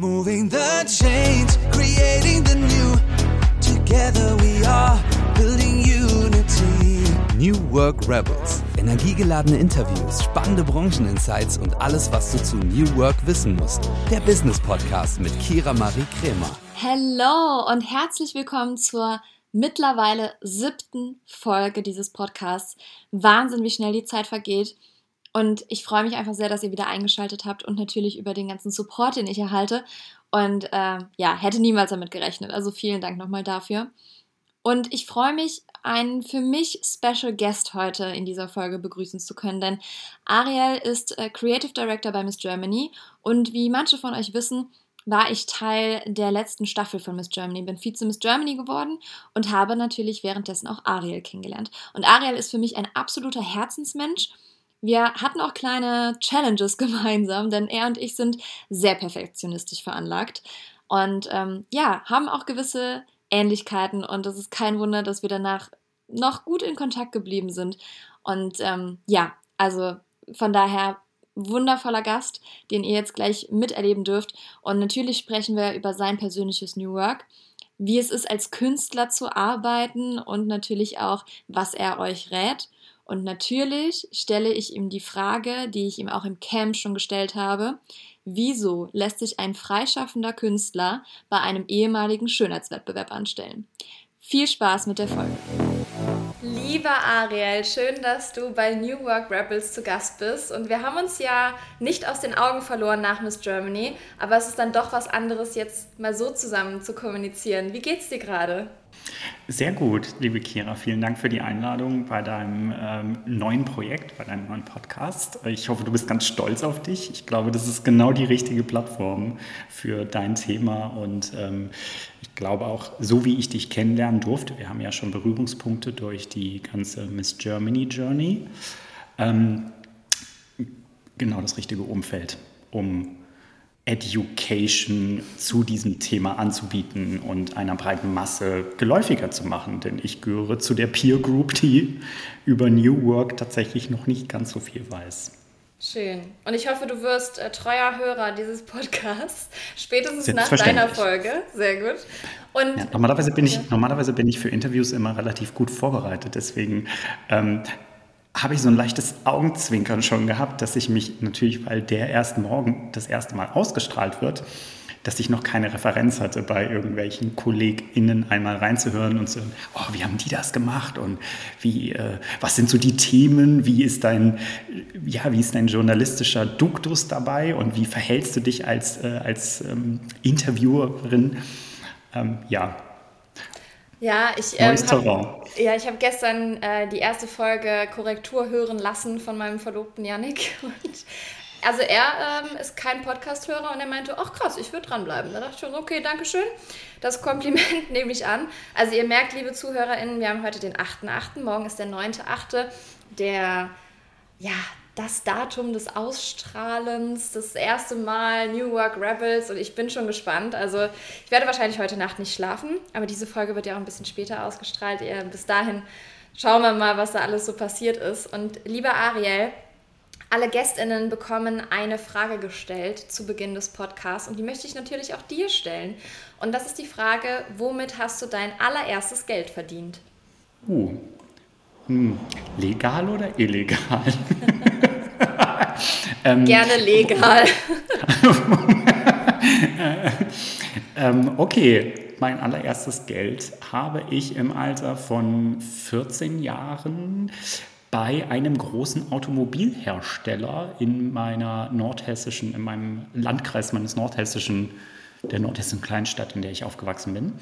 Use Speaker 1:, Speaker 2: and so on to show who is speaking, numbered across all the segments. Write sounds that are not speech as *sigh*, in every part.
Speaker 1: Moving the chains, creating the new. Together we are building unity.
Speaker 2: New Work Rebels. Energiegeladene Interviews, spannende Brancheninsights und alles, was du zu New Work wissen musst. Der Business Podcast mit Kira Marie Kremer.
Speaker 3: Hello und herzlich willkommen zur mittlerweile siebten Folge dieses Podcasts. Wahnsinn, wie schnell die Zeit vergeht. Und ich freue mich einfach sehr, dass ihr wieder eingeschaltet habt und natürlich über den ganzen Support, den ich erhalte. Und äh, ja, hätte niemals damit gerechnet. Also vielen Dank nochmal dafür. Und ich freue mich, einen für mich Special Guest heute in dieser Folge begrüßen zu können, denn Ariel ist äh, Creative Director bei Miss Germany und wie manche von euch wissen, war ich Teil der letzten Staffel von Miss Germany, bin Vize Miss Germany geworden und habe natürlich währenddessen auch Ariel kennengelernt. Und Ariel ist für mich ein absoluter Herzensmensch wir hatten auch kleine Challenges *laughs* gemeinsam, denn er und ich sind sehr perfektionistisch veranlagt und ähm, ja, haben auch gewisse Ähnlichkeiten und es ist kein Wunder, dass wir danach noch gut in Kontakt geblieben sind. Und ähm, ja, also von daher wundervoller Gast, den ihr jetzt gleich miterleben dürft. Und natürlich sprechen wir über sein persönliches New Work, wie es ist, als Künstler zu arbeiten und natürlich auch, was er euch rät. Und natürlich stelle ich ihm die Frage, die ich ihm auch im Camp schon gestellt habe, wieso lässt sich ein freischaffender Künstler bei einem ehemaligen Schönheitswettbewerb anstellen? Viel Spaß mit der Folge. Lieber Ariel, schön, dass du bei New Work Rebels zu Gast bist. Und wir haben uns ja nicht aus den Augen verloren nach Miss Germany, aber es ist dann doch was anderes, jetzt mal so zusammen zu kommunizieren. Wie geht's dir gerade?
Speaker 4: Sehr gut, liebe Kira. Vielen Dank für die Einladung bei deinem ähm, neuen Projekt, bei deinem neuen Podcast. Ich hoffe, du bist ganz stolz auf dich. Ich glaube, das ist genau die richtige Plattform für dein Thema. Und ähm, glaube auch, so wie ich dich kennenlernen durfte, wir haben ja schon Berührungspunkte durch die ganze Miss Germany Journey, ähm, genau das richtige Umfeld, um Education zu diesem Thema anzubieten und einer breiten Masse geläufiger zu machen. Denn ich gehöre zu der Peer Group, die über New Work tatsächlich noch nicht ganz so viel weiß.
Speaker 3: Schön. Und ich hoffe, du wirst äh, treuer Hörer dieses Podcasts, *laughs* spätestens nach deiner Folge. Sehr gut.
Speaker 4: Und ja, normalerweise, bin ich, normalerweise bin ich für Interviews immer relativ gut vorbereitet. Deswegen ähm, habe ich so ein leichtes Augenzwinkern schon gehabt, dass ich mich natürlich, weil der erst morgen das erste Mal ausgestrahlt wird, dass ich noch keine Referenz hatte, bei irgendwelchen KollegInnen einmal reinzuhören und zu hören, oh, wie haben die das gemacht und wie, äh, was sind so die Themen, wie ist dein, ja, wie ist dein journalistischer Duktus dabei und wie verhältst du dich als, äh, als ähm, Interviewerin? Ähm, ja,
Speaker 3: ja, ich ähm, hab, ja, ich habe gestern äh, die erste Folge Korrektur hören lassen von meinem Verlobten Yannick. *laughs* Und, also er ähm, ist kein Podcast-Hörer und er meinte, ach krass, ich würde dranbleiben. Da dachte ich schon, okay, danke schön. Das Kompliment *laughs* nehme ich an. Also ihr merkt, liebe ZuhörerInnen, wir haben heute den 8.8., morgen ist der 9.8., der ja, das Datum des Ausstrahlens, das erste Mal New Work Rebels und ich bin schon gespannt. Also ich werde wahrscheinlich heute Nacht nicht schlafen, aber diese Folge wird ja auch ein bisschen später ausgestrahlt. Bis dahin schauen wir mal, was da alles so passiert ist. Und lieber Ariel, alle Gästinnen bekommen eine Frage gestellt zu Beginn des Podcasts und die möchte ich natürlich auch dir stellen. Und das ist die Frage, womit hast du dein allererstes Geld verdient?
Speaker 4: Uh, hm. legal oder illegal? *laughs*
Speaker 3: ähm, Gerne legal. *laughs*
Speaker 4: ähm, okay, mein allererstes Geld habe ich im Alter von 14 Jahren bei einem großen Automobilhersteller in meiner nordhessischen, in meinem Landkreis meines nordhessischen, der nordhessischen Kleinstadt, in der ich aufgewachsen bin.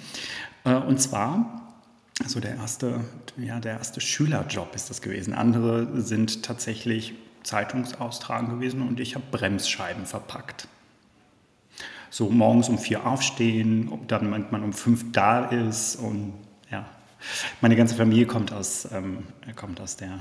Speaker 4: Äh, und zwar so der erste, ja, der erste Schülerjob ist das gewesen. Andere sind tatsächlich Zeitungsaustragen gewesen und ich habe Bremsscheiben verpackt. So morgens um vier aufstehen, dann man um fünf da ist und ja, meine ganze Familie kommt aus, ähm, kommt aus der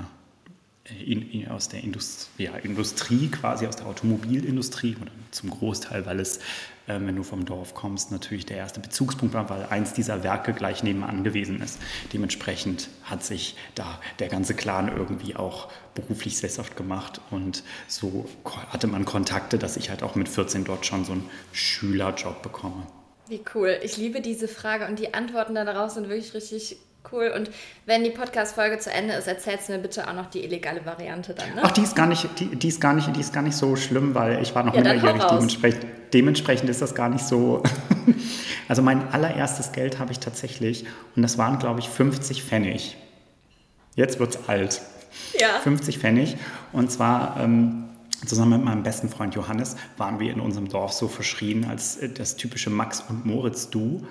Speaker 4: in, in, aus der Indust ja, Industrie, quasi aus der Automobilindustrie oder zum Großteil, weil es, äh, wenn du vom Dorf kommst, natürlich der erste Bezugspunkt war, weil eins dieser Werke gleich nebenan gewesen ist. Dementsprechend hat sich da der ganze Clan irgendwie auch beruflich sesshaft gemacht und so hatte man Kontakte, dass ich halt auch mit 14 dort schon so einen Schülerjob bekomme.
Speaker 3: Wie cool. Ich liebe diese Frage und die Antworten darauf sind wirklich richtig Cool. Und wenn die Podcast-Folge zu Ende ist, erzählst du mir bitte auch noch die illegale Variante dann. Ne?
Speaker 4: Ach, die ist gar nicht, die, die, ist gar nicht, die ist gar nicht so schlimm, weil ich war noch ja, minderjährig. Dementsprechend, dementsprechend ist das gar nicht so. *laughs* also mein allererstes Geld habe ich tatsächlich, und das waren, glaube ich, 50 Pfennig. Jetzt wird es alt. Ja. 50 Pfennig. Und zwar. Ähm, Zusammen mit meinem besten Freund Johannes waren wir in unserem Dorf so verschrien als äh, das typische Max und Moritz Du.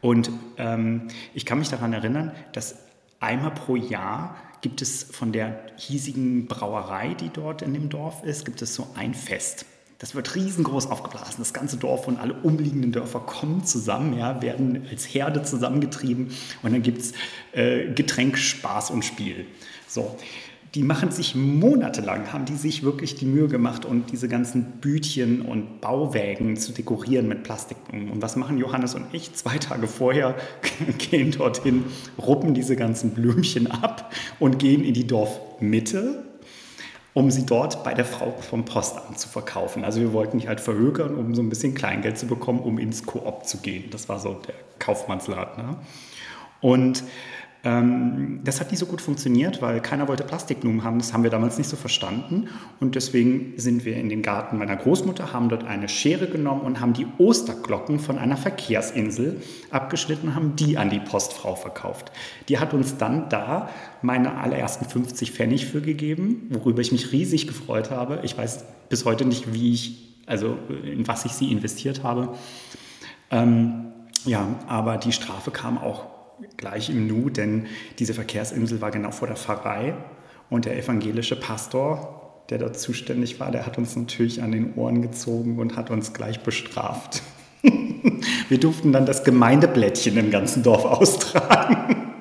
Speaker 4: Und ähm, ich kann mich daran erinnern, dass einmal pro Jahr gibt es von der hiesigen Brauerei, die dort in dem Dorf ist, gibt es so ein Fest. Das wird riesengroß aufgeblasen. Das ganze Dorf und alle umliegenden Dörfer kommen zusammen, ja, werden als Herde zusammengetrieben und dann gibt es äh, Getränk, Spaß und Spiel. So die machen sich monatelang, haben die sich wirklich die Mühe gemacht und diese ganzen Bütchen und Bauwägen zu dekorieren mit Plastik. Und was machen Johannes und ich? Zwei Tage vorher *laughs* gehen dorthin, ruppen diese ganzen Blümchen ab und gehen in die Dorfmitte, um sie dort bei der Frau vom Postamt zu verkaufen. Also wir wollten die halt verhökern, um so ein bisschen Kleingeld zu bekommen, um ins Koop zu gehen. Das war so der Kaufmannsladen. Ne? Und ähm, das hat nicht so gut funktioniert, weil keiner wollte Plastikblumen haben. Das haben wir damals nicht so verstanden. Und deswegen sind wir in den Garten meiner Großmutter, haben dort eine Schere genommen und haben die Osterglocken von einer Verkehrsinsel abgeschnitten und haben die an die Postfrau verkauft. Die hat uns dann da meine allerersten 50 Pfennig für gegeben, worüber ich mich riesig gefreut habe. Ich weiß bis heute nicht, wie ich, also in was ich sie investiert habe. Ähm, ja, aber die Strafe kam auch gleich im Nu, denn diese Verkehrsinsel war genau vor der Pfarrei und der evangelische Pastor, der dort zuständig war, der hat uns natürlich an den Ohren gezogen und hat uns gleich bestraft. *laughs* Wir durften dann das Gemeindeblättchen im ganzen Dorf austragen.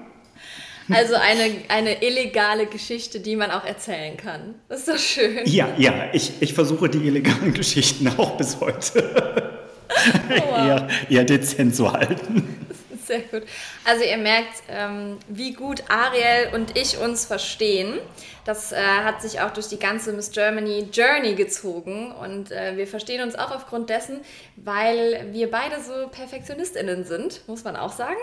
Speaker 3: Also eine, eine illegale Geschichte, die man auch erzählen kann. Das ist doch schön.
Speaker 4: Ja, ja, ich, ich versuche die illegalen Geschichten auch bis heute *laughs* oh, wow. eher, eher dezent zu halten.
Speaker 3: Sehr gut. Also ihr merkt, ähm, wie gut Ariel und ich uns verstehen. Das äh, hat sich auch durch die ganze Miss Germany Journey gezogen und äh, wir verstehen uns auch aufgrund dessen, weil wir beide so Perfektionistinnen sind, muss man auch sagen.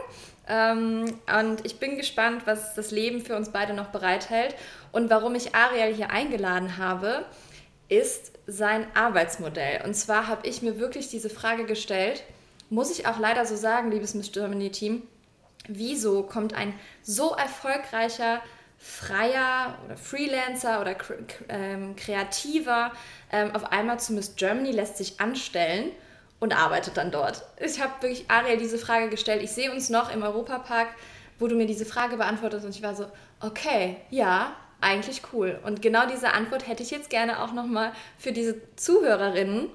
Speaker 3: Ähm, und ich bin gespannt, was das Leben für uns beide noch bereithält und warum ich Ariel hier eingeladen habe, ist sein Arbeitsmodell. Und zwar habe ich mir wirklich diese Frage gestellt, muss ich auch leider so sagen, liebes Miss Germany Team, wieso kommt ein so erfolgreicher Freier oder Freelancer oder ähm, Kreativer ähm, auf einmal zu Miss Germany, lässt sich anstellen und arbeitet dann dort. Ich habe wirklich Ariel diese Frage gestellt. Ich sehe uns noch im Europapark, wo du mir diese Frage beantwortest und ich war so, okay, ja, eigentlich cool. Und genau diese Antwort hätte ich jetzt gerne auch nochmal für diese Zuhörerinnen,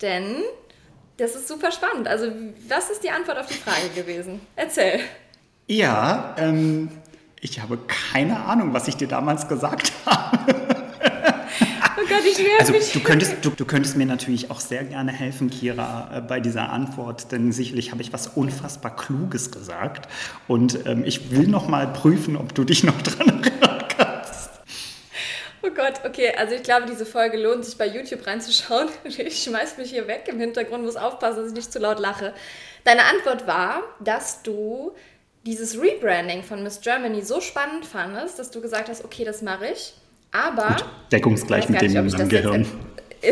Speaker 3: denn das ist super spannend. Also, was ist die Antwort auf die Frage gewesen? Erzähl.
Speaker 4: Ja, ähm, ich habe keine Ahnung, was ich dir damals gesagt *laughs* habe. Oh Gott, ich nerv also, mich. Du könntest, du, du, könntest mir natürlich auch sehr gerne helfen, Kira, äh, bei dieser Antwort, denn sicherlich habe ich was unfassbar Kluges gesagt. Und ähm, ich will noch mal prüfen, ob du dich noch dran erinnerst.
Speaker 3: Gott, okay, also ich glaube, diese Folge lohnt sich bei YouTube reinzuschauen. *laughs* Ich schmeiß mich hier weg im Hintergrund, muss aufpassen, dass ich nicht zu laut lache. Deine Antwort war, dass du dieses Rebranding von Miss Germany so spannend fandest, dass du gesagt hast, okay, das mache ich. Aber.
Speaker 4: Deckungsgleich mit dem in meinem Gehirn.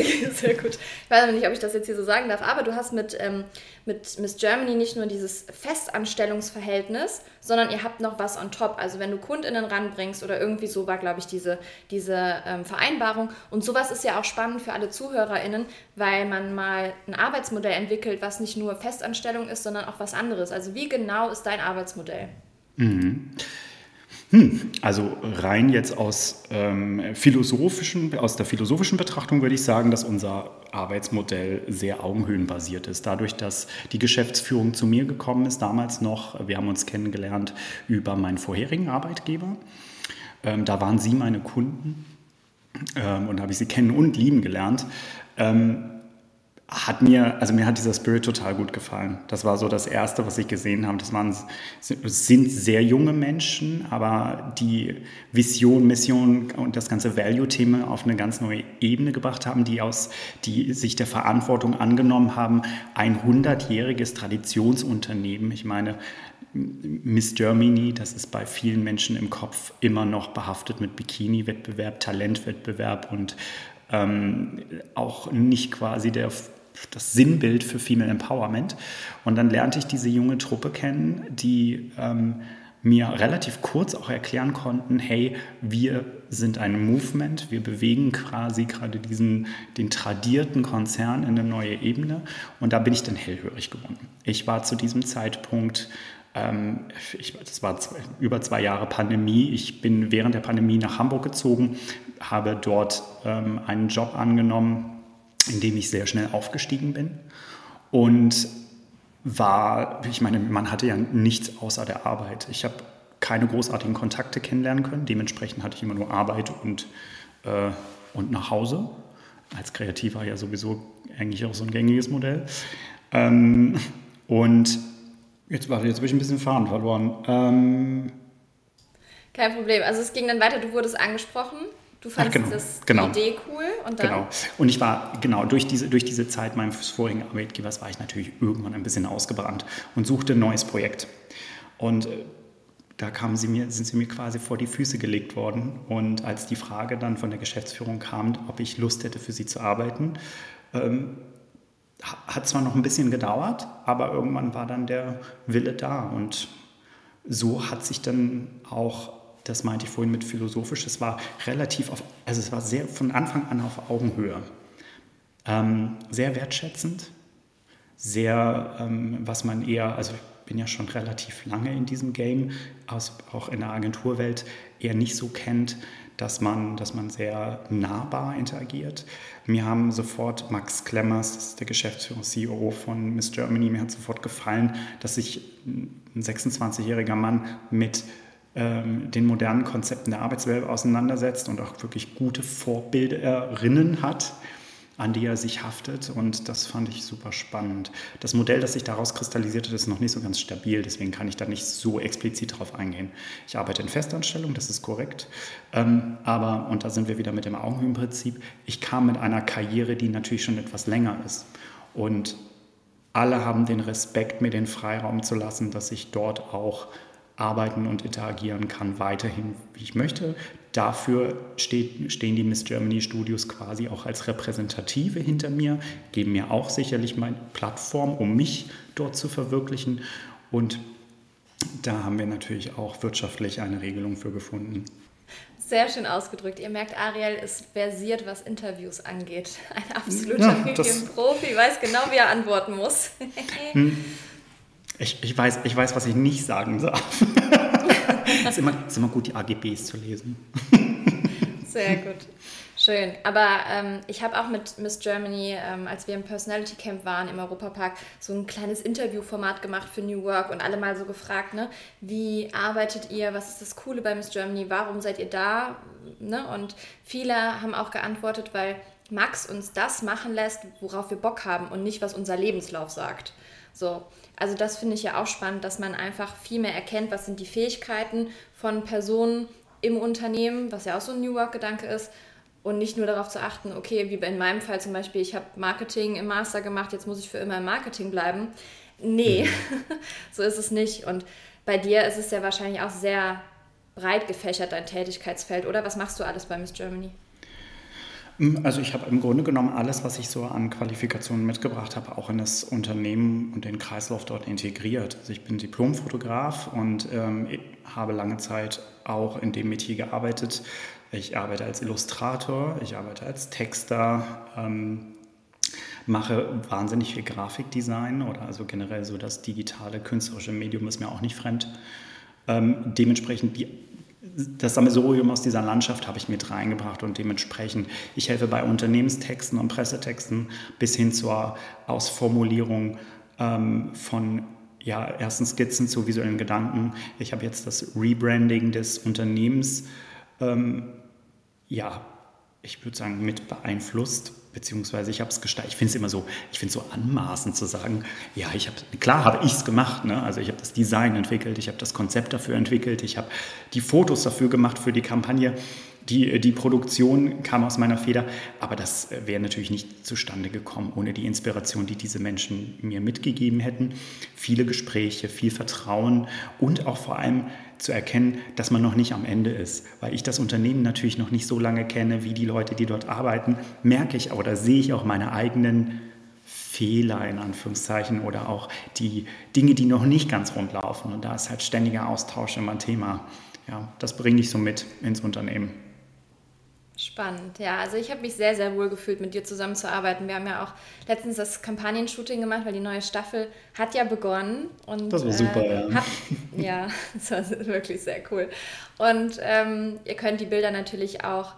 Speaker 4: *laughs*
Speaker 3: Sehr gut. Ich weiß aber nicht, ob ich das jetzt hier so sagen darf, aber du hast mit, ähm, mit Miss Germany nicht nur dieses Festanstellungsverhältnis, sondern ihr habt noch was on top. Also wenn du KundInnen ranbringst oder irgendwie so war, glaube ich, diese, diese ähm, Vereinbarung. Und sowas ist ja auch spannend für alle ZuhörerInnen, weil man mal ein Arbeitsmodell entwickelt, was nicht nur Festanstellung ist, sondern auch was anderes. Also wie genau ist dein Arbeitsmodell?
Speaker 4: Mhm. Hm, also rein jetzt aus, ähm, philosophischen, aus der philosophischen Betrachtung würde ich sagen, dass unser Arbeitsmodell sehr augenhöhenbasiert ist. Dadurch, dass die Geschäftsführung zu mir gekommen ist, damals noch, wir haben uns kennengelernt über meinen vorherigen Arbeitgeber. Ähm, da waren sie meine Kunden ähm, und habe ich sie kennen und lieben gelernt. Ähm, hat mir, also mir hat dieser Spirit total gut gefallen. Das war so das Erste, was ich gesehen habe. Das waren, sind sehr junge Menschen, aber die Vision, Mission und das ganze Value-Thema auf eine ganz neue Ebene gebracht haben, die aus, die sich der Verantwortung angenommen haben, ein 100-jähriges Traditionsunternehmen. Ich meine, Miss Germany, das ist bei vielen Menschen im Kopf immer noch behaftet mit Bikini-Wettbewerb, Talentwettbewerb und ähm, auch nicht quasi der das Sinnbild für Female Empowerment. Und dann lernte ich diese junge Truppe kennen, die ähm, mir relativ kurz auch erklären konnten, hey, wir sind ein Movement, wir bewegen quasi gerade diesen, den tradierten Konzern in eine neue Ebene. Und da bin ich dann hellhörig geworden. Ich war zu diesem Zeitpunkt ähm, ich, das war zwei, über zwei Jahre Pandemie. Ich bin während der Pandemie nach Hamburg gezogen, habe dort ähm, einen Job angenommen in dem ich sehr schnell aufgestiegen bin und war, ich meine, man hatte ja nichts außer der Arbeit. Ich habe keine großartigen Kontakte kennenlernen können. Dementsprechend hatte ich immer nur Arbeit und, äh, und nach Hause. Als Kreativer ja sowieso eigentlich auch so ein gängiges Modell. Ähm, und jetzt, warte, jetzt habe ich ein bisschen Faden verloren. Ähm,
Speaker 3: Kein Problem. Also es ging dann weiter, du wurdest angesprochen. Du fandest
Speaker 4: genau,
Speaker 3: das
Speaker 4: genau.
Speaker 3: Idee cool und dann?
Speaker 4: Genau. Und ich war, genau, durch diese, durch diese Zeit meines vorigen Arbeitgebers war ich natürlich irgendwann ein bisschen ausgebrannt und suchte ein neues Projekt. Und äh, da kamen sie mir, sind sie mir quasi vor die Füße gelegt worden. Und als die Frage dann von der Geschäftsführung kam, ob ich Lust hätte, für sie zu arbeiten, ähm, hat zwar noch ein bisschen gedauert, aber irgendwann war dann der Wille da. Und so hat sich dann auch das meinte ich vorhin mit philosophisch, es war relativ auf, also es war sehr von Anfang an auf Augenhöhe. Ähm, sehr wertschätzend, sehr, ähm, was man eher, also ich bin ja schon relativ lange in diesem Game, aus, auch in der Agenturwelt eher nicht so kennt, dass man, dass man sehr nahbar interagiert. Mir haben sofort Max Klemmers, das ist der Geschäftsführer, CEO von Miss Germany, mir hat sofort gefallen, dass sich ein 26-jähriger Mann mit den modernen Konzepten der Arbeitswelt auseinandersetzt und auch wirklich gute Vorbilderinnen hat, an die er sich haftet. Und das fand ich super spannend. Das Modell, das sich daraus kristallisiert hat, ist noch nicht so ganz stabil. Deswegen kann ich da nicht so explizit drauf eingehen. Ich arbeite in Festanstellung, das ist korrekt. Ähm, aber, und da sind wir wieder mit dem Augenhöhenprinzip, ich kam mit einer Karriere, die natürlich schon etwas länger ist. Und alle haben den Respekt, mir den Freiraum zu lassen, dass ich dort auch arbeiten und interagieren kann, weiterhin, wie ich möchte. Dafür steht, stehen die Miss Germany Studios quasi auch als Repräsentative hinter mir, geben mir auch sicherlich meine Plattform, um mich dort zu verwirklichen. Und da haben wir natürlich auch wirtschaftlich eine Regelung für gefunden.
Speaker 3: Sehr schön ausgedrückt. Ihr merkt, Ariel ist versiert, was Interviews angeht. Ein absoluter ja, Medienprofi, weiß genau, wie er antworten muss.
Speaker 4: Ich, ich, weiß, ich weiß, was ich nicht sagen darf. es *laughs* ist immer, ist immer gut, die AGBs zu lesen.
Speaker 3: Sehr gut. Schön. Aber ähm, ich habe auch mit Miss Germany, ähm, als wir im Personality Camp waren im Europapark, so ein kleines Interviewformat gemacht für New Work und alle mal so gefragt, ne, wie arbeitet ihr, was ist das Coole bei Miss Germany, warum seid ihr da? Ne? Und viele haben auch geantwortet, weil Max uns das machen lässt, worauf wir Bock haben und nicht, was unser Lebenslauf sagt. So, also das finde ich ja auch spannend, dass man einfach viel mehr erkennt, was sind die Fähigkeiten von Personen im Unternehmen, was ja auch so ein New Work-Gedanke ist, und nicht nur darauf zu achten, okay, wie in meinem Fall zum Beispiel, ich habe Marketing im Master gemacht, jetzt muss ich für immer im Marketing bleiben. Nee, mhm. *laughs* so ist es nicht. Und bei dir ist es ja wahrscheinlich auch sehr breit gefächert, dein Tätigkeitsfeld, oder? Was machst du alles bei Miss Germany?
Speaker 4: Hm, also ich habe im Grunde genommen alles, was ich so an Qualifikationen mitgebracht habe, auch in das Unternehmen und den Kreislauf dort integriert. Also ich bin Diplomfotograf und ähm, habe lange Zeit auch in dem Metier gearbeitet. Ich arbeite als Illustrator, ich arbeite als Texter, ähm, mache wahnsinnig viel Grafikdesign oder also generell so das digitale künstlerische Medium ist mir auch nicht fremd. Ähm, dementsprechend die das Sammelsurium aus dieser Landschaft habe ich mit reingebracht und dementsprechend, ich helfe bei Unternehmenstexten und Pressetexten bis hin zur Ausformulierung ähm, von ja, ersten Skizzen zu visuellen Gedanken. Ich habe jetzt das Rebranding des Unternehmens ähm, ja, ich würde sagen, mit beeinflusst, beziehungsweise ich habe es gestaltet. Ich finde es immer so, ich finde so anmaßend zu sagen, ja, ich habe, klar habe ich es gemacht, ne? also ich habe das Design entwickelt, ich habe das Konzept dafür entwickelt, ich habe die Fotos dafür gemacht für die Kampagne. Die, die Produktion kam aus meiner Feder, aber das wäre natürlich nicht zustande gekommen ohne die Inspiration, die diese Menschen mir mitgegeben hätten. Viele Gespräche, viel Vertrauen und auch vor allem zu erkennen, dass man noch nicht am Ende ist. Weil ich das Unternehmen natürlich noch nicht so lange kenne wie die Leute, die dort arbeiten, merke ich oder sehe ich auch meine eigenen Fehler in Anführungszeichen oder auch die Dinge, die noch nicht ganz rund laufen. Und da ist halt ständiger Austausch immer ein Thema. Ja, das bringe ich so mit ins Unternehmen.
Speaker 3: Spannend, ja. Also ich habe mich sehr, sehr wohl gefühlt, mit dir zusammenzuarbeiten. Wir haben ja auch letztens das Kampagnen-Shooting gemacht, weil die neue Staffel hat ja begonnen. Und,
Speaker 4: das war super,
Speaker 3: äh,
Speaker 4: ja.
Speaker 3: Hat, ja, *laughs* das war wirklich sehr cool. Und ähm, ihr könnt die Bilder natürlich auch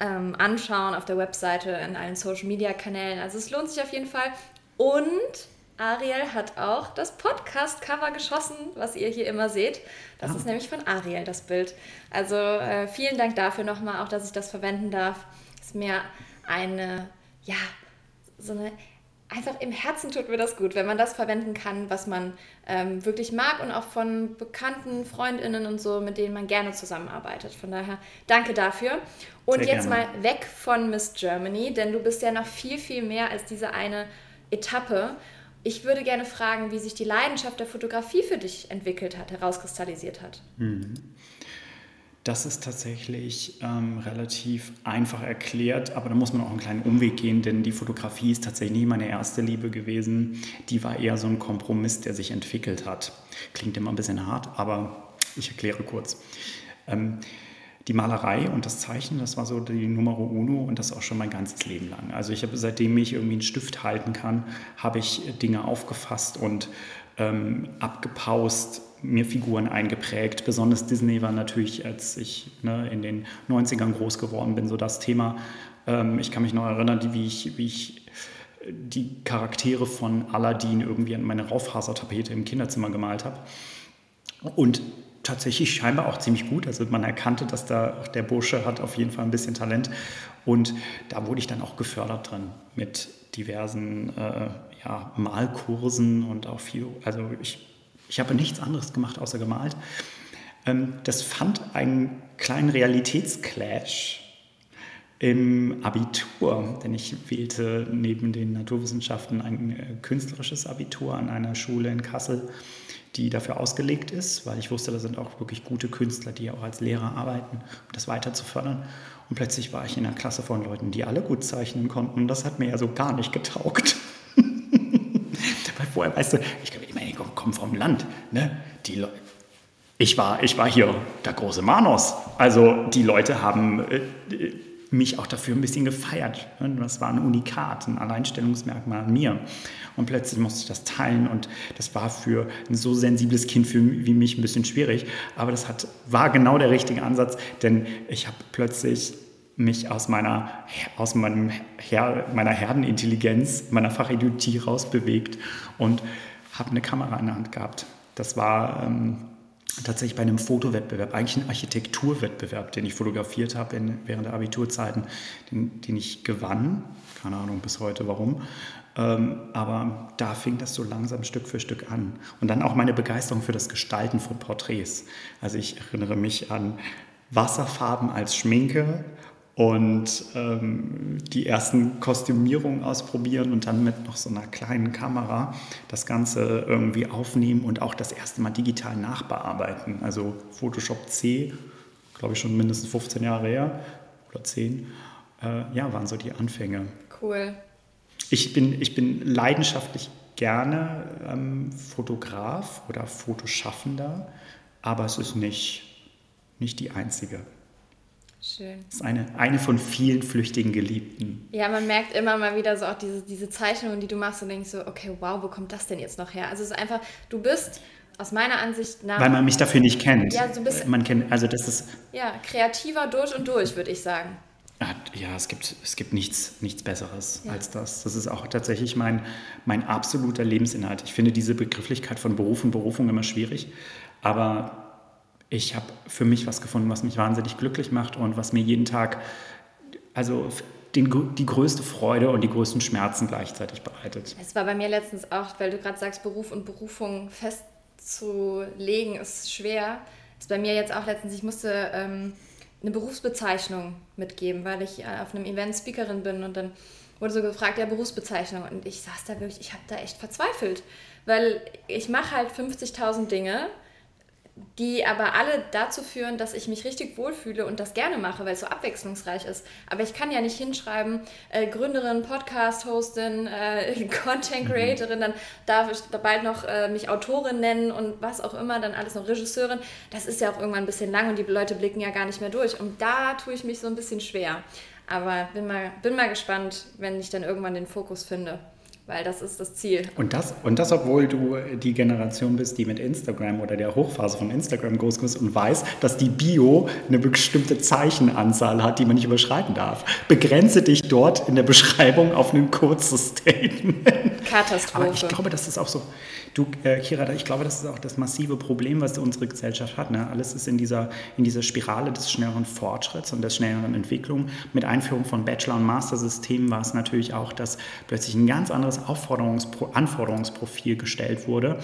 Speaker 3: ähm, anschauen auf der Webseite, in allen Social-Media-Kanälen. Also es lohnt sich auf jeden Fall. Und Ariel hat auch das Podcast-Cover geschossen, was ihr hier immer seht. Das ah. ist nämlich von Ariel, das Bild. Also äh, vielen Dank dafür nochmal, auch dass ich das verwenden darf. Ist mir eine, ja, so eine, einfach im Herzen tut mir das gut, wenn man das verwenden kann, was man ähm, wirklich mag und auch von bekannten Freundinnen und so, mit denen man gerne zusammenarbeitet. Von daher danke dafür. Und Sehr jetzt gerne. mal weg von Miss Germany, denn du bist ja noch viel, viel mehr als diese eine Etappe. Ich würde gerne fragen, wie sich die Leidenschaft der Fotografie für dich entwickelt hat, herauskristallisiert hat.
Speaker 4: Mhm. Das ist tatsächlich ähm, relativ einfach erklärt, aber da muss man auch einen kleinen Umweg gehen, denn die Fotografie ist tatsächlich nie meine erste Liebe gewesen. Die war eher so ein Kompromiss, der sich entwickelt hat. Klingt immer ein bisschen hart, aber ich erkläre kurz. Ähm, die Malerei und das Zeichnen, das war so die Numero uno und das auch schon mein ganzes Leben lang. Also ich habe seitdem ich irgendwie einen Stift halten kann, habe ich Dinge aufgefasst und ähm, abgepaust, mir Figuren eingeprägt. Besonders Disney war natürlich, als ich ne, in den 90ern groß geworden bin, so das Thema. Ähm, ich kann mich noch erinnern, wie ich, wie ich die Charaktere von Aladdin irgendwie an meine Raufasertapete im Kinderzimmer gemalt habe. Und tatsächlich scheinbar auch ziemlich gut. Also man erkannte, dass da der Bursche hat auf jeden Fall ein bisschen Talent. Und da wurde ich dann auch gefördert drin mit diversen äh, ja, Malkursen und auch viel. Also ich, ich habe nichts anderes gemacht außer gemalt. Ähm, das fand einen kleinen Realitätsclash im Abitur, denn ich wählte neben den Naturwissenschaften ein äh, künstlerisches Abitur an einer Schule in Kassel die dafür ausgelegt ist, weil ich wusste, da sind auch wirklich gute Künstler, die auch als Lehrer arbeiten, um das weiter zu fördern. Und plötzlich war ich in einer Klasse von Leuten, die alle gut zeichnen konnten. Das hat mir ja so gar nicht getaugt. *laughs* weil vorher, weißt du, ich, ich meine, ich komme vom Land. Ne? Die ich, war, ich war hier der große Manos. Also die Leute haben äh, mich auch dafür ein bisschen gefeiert. Ne? Das war ein Unikat, ein Alleinstellungsmerkmal an mir. Und plötzlich musste ich das teilen und das war für ein so sensibles Kind für, wie mich ein bisschen schwierig. Aber das hat, war genau der richtige Ansatz, denn ich habe plötzlich mich aus meiner, aus meinem Her, meiner Herdenintelligenz, meiner Fachidiotrie rausbewegt und habe eine Kamera in der Hand gehabt. Das war ähm, tatsächlich bei einem Fotowettbewerb, eigentlich ein Architekturwettbewerb, den ich fotografiert habe in, während der Abiturzeiten, den, den ich gewann. Keine Ahnung bis heute warum. Ähm, aber da fing das so langsam Stück für Stück an. Und dann auch meine Begeisterung für das Gestalten von Porträts. Also ich erinnere mich an Wasserfarben als Schminke und ähm, die ersten Kostümierungen ausprobieren und dann mit noch so einer kleinen Kamera das Ganze irgendwie aufnehmen und auch das erste Mal digital nachbearbeiten. Also Photoshop C, glaube ich schon mindestens 15 Jahre her oder 10, äh, ja, waren so die Anfänge.
Speaker 3: Cool.
Speaker 4: Ich bin, ich bin leidenschaftlich gerne ähm, Fotograf oder Fotoschaffender, aber es ist nicht, nicht die einzige.
Speaker 3: Schön.
Speaker 4: Das ist eine, eine von vielen flüchtigen Geliebten.
Speaker 3: Ja, man merkt immer mal wieder so auch diese, diese Zeichnungen, die du machst und denkst so, okay, wow, wo kommt das denn jetzt noch her? Also es ist einfach, du bist aus meiner Ansicht nach...
Speaker 4: Weil man mich dafür nicht kennt.
Speaker 3: Ja, so bist...
Speaker 4: Man kennt, also das ist...
Speaker 3: Ja, kreativer durch und durch, würde ich sagen.
Speaker 4: Ja, es gibt, es gibt nichts, nichts Besseres ja. als das. Das ist auch tatsächlich mein, mein absoluter Lebensinhalt. Ich finde diese Begrifflichkeit von Beruf und Berufung immer schwierig, aber ich habe für mich was gefunden, was mich wahnsinnig glücklich macht und was mir jeden Tag also den, die größte Freude und die größten Schmerzen gleichzeitig bereitet.
Speaker 3: Es war bei mir letztens auch, weil du gerade sagst, Beruf und Berufung festzulegen ist schwer. Ist bei mir jetzt auch letztens, ich musste ähm, eine Berufsbezeichnung mitgeben, weil ich äh, auf einem Event Speakerin bin und dann wurde so gefragt, ja, Berufsbezeichnung. Und ich saß da wirklich, ich habe da echt verzweifelt, weil ich mache halt 50.000 Dinge die aber alle dazu führen, dass ich mich richtig wohlfühle und das gerne mache, weil es so abwechslungsreich ist. Aber ich kann ja nicht hinschreiben, äh, Gründerin, Podcast-Hostin, äh, *laughs* Content-Creatorin, dann darf ich bald noch äh, mich Autorin nennen und was auch immer, dann alles noch Regisseurin. Das ist ja auch irgendwann ein bisschen lang und die Leute blicken ja gar nicht mehr durch. Und da tue ich mich so ein bisschen schwer. Aber bin mal, bin mal gespannt, wenn ich dann irgendwann den Fokus finde weil das ist das Ziel.
Speaker 4: Und das, und das, obwohl du die Generation bist, die mit Instagram oder der Hochphase von Instagram groß ist und weiß, dass die Bio eine bestimmte Zeichenanzahl hat, die man nicht überschreiten darf. Begrenze dich dort in der Beschreibung auf ein kurzes Statement.
Speaker 3: Katastrophe.
Speaker 4: Aber ich glaube, das ist auch so. Du, äh, Kira, ich glaube, das ist auch das massive Problem, was unsere Gesellschaft hat. Ne? Alles ist in dieser, in dieser Spirale des schnelleren Fortschritts und der schnelleren Entwicklung. Mit Einführung von Bachelor- und Master-Systemen war es natürlich auch, dass plötzlich ein ganz anderes Aufforderungspro Anforderungsprofil gestellt wurde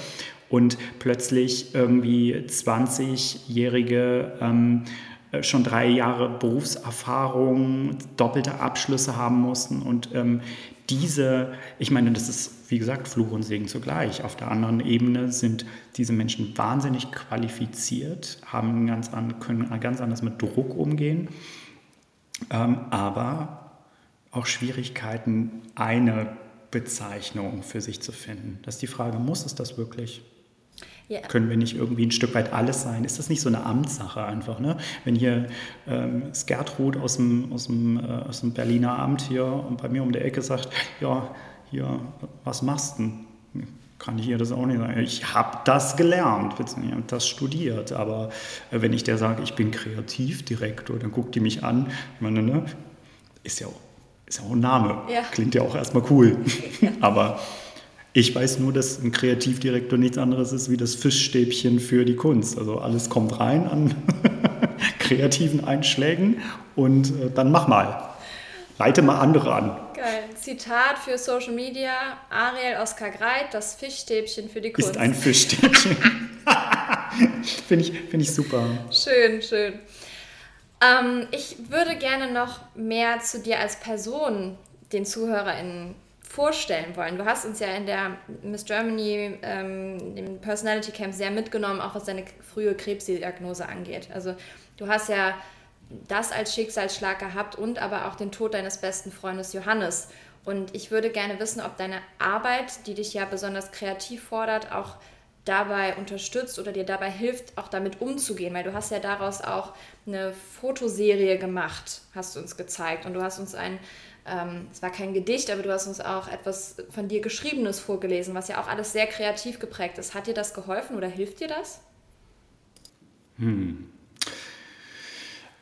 Speaker 4: und plötzlich irgendwie 20-jährige ähm, äh, schon drei Jahre Berufserfahrung, doppelte Abschlüsse haben mussten und ähm, diese, ich meine, das ist, wie gesagt, Fluch und Segen zugleich. Auf der anderen Ebene sind diese Menschen wahnsinnig qualifiziert, haben ganz an, können ganz anders mit Druck umgehen, ähm, aber auch Schwierigkeiten, eine Bezeichnung für sich zu finden. Das ist die Frage, muss es das wirklich? Yeah. Können wir nicht irgendwie ein Stück weit alles sein? Ist das nicht so eine Amtssache einfach? Ne? Wenn hier ähm, Skertrud aus dem, aus, dem, äh, aus dem Berliner Amt hier und bei mir um die Ecke sagt, ja, hier, was machst du Kann ich ihr das auch nicht sagen. Ich habe das gelernt, ich habe das studiert. Aber äh, wenn ich der sage, ich bin Kreativdirektor, dann guckt die mich an. Ich meine, ne, ist ja auch, ist ja auch ein Name. Ja. Klingt ja auch erstmal cool. *laughs* aber ich weiß nur, dass ein Kreativdirektor nichts anderes ist wie das Fischstäbchen für die Kunst. Also alles kommt rein an *laughs* kreativen Einschlägen und äh, dann mach mal. Leite mal andere an.
Speaker 3: Geil. Zitat für Social Media: Ariel Oskar Greit, das Fischstäbchen für die Kunst.
Speaker 4: Ist ein Fischstäbchen. *laughs* Finde ich, find ich super.
Speaker 3: Schön, schön. Ähm, ich würde gerne noch mehr zu dir als Person den ZuhörerInnen vorstellen wollen. Du hast uns ja in der Miss Germany, ähm, im Personality Camp sehr mitgenommen, auch was deine frühe Krebsdiagnose angeht. Also du hast ja das als Schicksalsschlag gehabt und aber auch den Tod deines besten Freundes Johannes. Und ich würde gerne wissen, ob deine Arbeit, die dich ja besonders kreativ fordert, auch dabei unterstützt oder dir dabei hilft, auch damit umzugehen, weil du hast ja daraus auch eine Fotoserie gemacht, hast du uns gezeigt und du hast uns ein ähm, es war kein Gedicht, aber du hast uns auch etwas von dir Geschriebenes vorgelesen, was ja auch alles sehr kreativ geprägt ist. Hat dir das geholfen oder hilft dir das?
Speaker 4: Hm.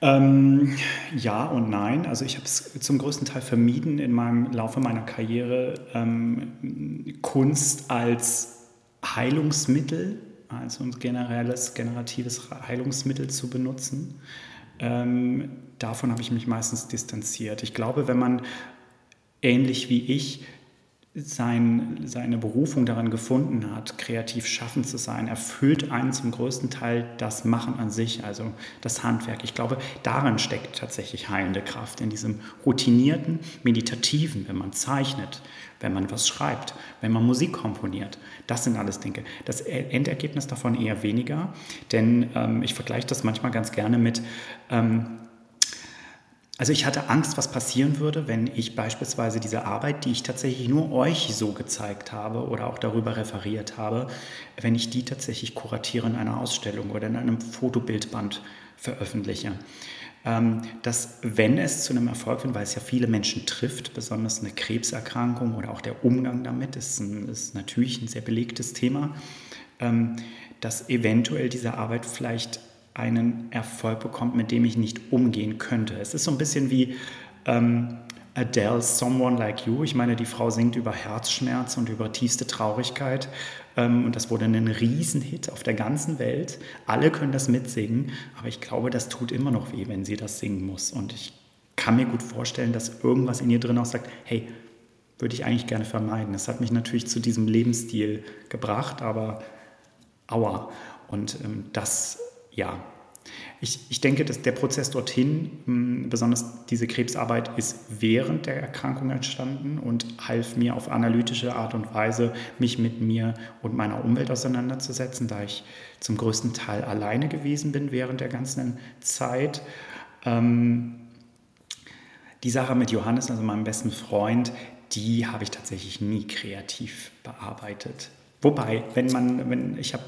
Speaker 4: Ähm, ja und nein. Also ich habe es zum größten Teil vermieden in meinem Laufe meiner Karriere, ähm, Kunst als Heilungsmittel, also ein generelles, generatives Heilungsmittel zu benutzen. Ähm, davon habe ich mich meistens distanziert. Ich glaube, wenn man ähnlich wie ich sein, seine Berufung daran gefunden hat, kreativ schaffend zu sein, erfüllt einen zum größten Teil das Machen an sich, also das Handwerk. Ich glaube, darin steckt tatsächlich heilende Kraft, in diesem routinierten, meditativen, wenn man zeichnet, wenn man was schreibt, wenn man Musik komponiert. Das sind alles Dinge. Das Endergebnis davon eher weniger, denn ähm, ich vergleiche das manchmal ganz gerne mit, ähm, also ich hatte Angst, was passieren würde, wenn ich beispielsweise diese Arbeit, die ich tatsächlich nur euch so gezeigt habe oder auch darüber referiert habe, wenn ich die tatsächlich kuratiere in einer Ausstellung oder in einem Fotobildband veröffentliche. Ähm, dass wenn es zu einem Erfolg wird, weil es ja viele Menschen trifft, besonders eine Krebserkrankung oder auch der Umgang damit, ist, ein, ist natürlich ein sehr belegtes Thema, ähm, dass eventuell diese Arbeit vielleicht einen Erfolg bekommt, mit dem ich nicht umgehen könnte. Es ist so ein bisschen wie ähm, Adele's Someone Like You. Ich meine, die Frau singt über Herzschmerz und über tiefste Traurigkeit. Ähm, und das wurde ein Riesenhit auf der ganzen Welt. Alle können das mitsingen, aber ich glaube, das tut immer noch weh, wenn sie das singen muss. Und ich kann mir gut vorstellen, dass irgendwas in ihr drin auch sagt, hey, würde ich eigentlich gerne vermeiden. Das hat mich natürlich zu diesem Lebensstil gebracht, aber aua. Und ähm, das, ja, ich, ich denke, dass der Prozess dorthin, hm, besonders diese Krebsarbeit, ist während der Erkrankung entstanden und half mir auf analytische Art und Weise, mich mit mir und meiner Umwelt auseinanderzusetzen, da ich zum größten Teil alleine gewesen bin während der ganzen Zeit. Ähm, die Sache mit Johannes, also meinem besten Freund, die habe ich tatsächlich nie kreativ bearbeitet. Wobei, wenn man, wenn ich habe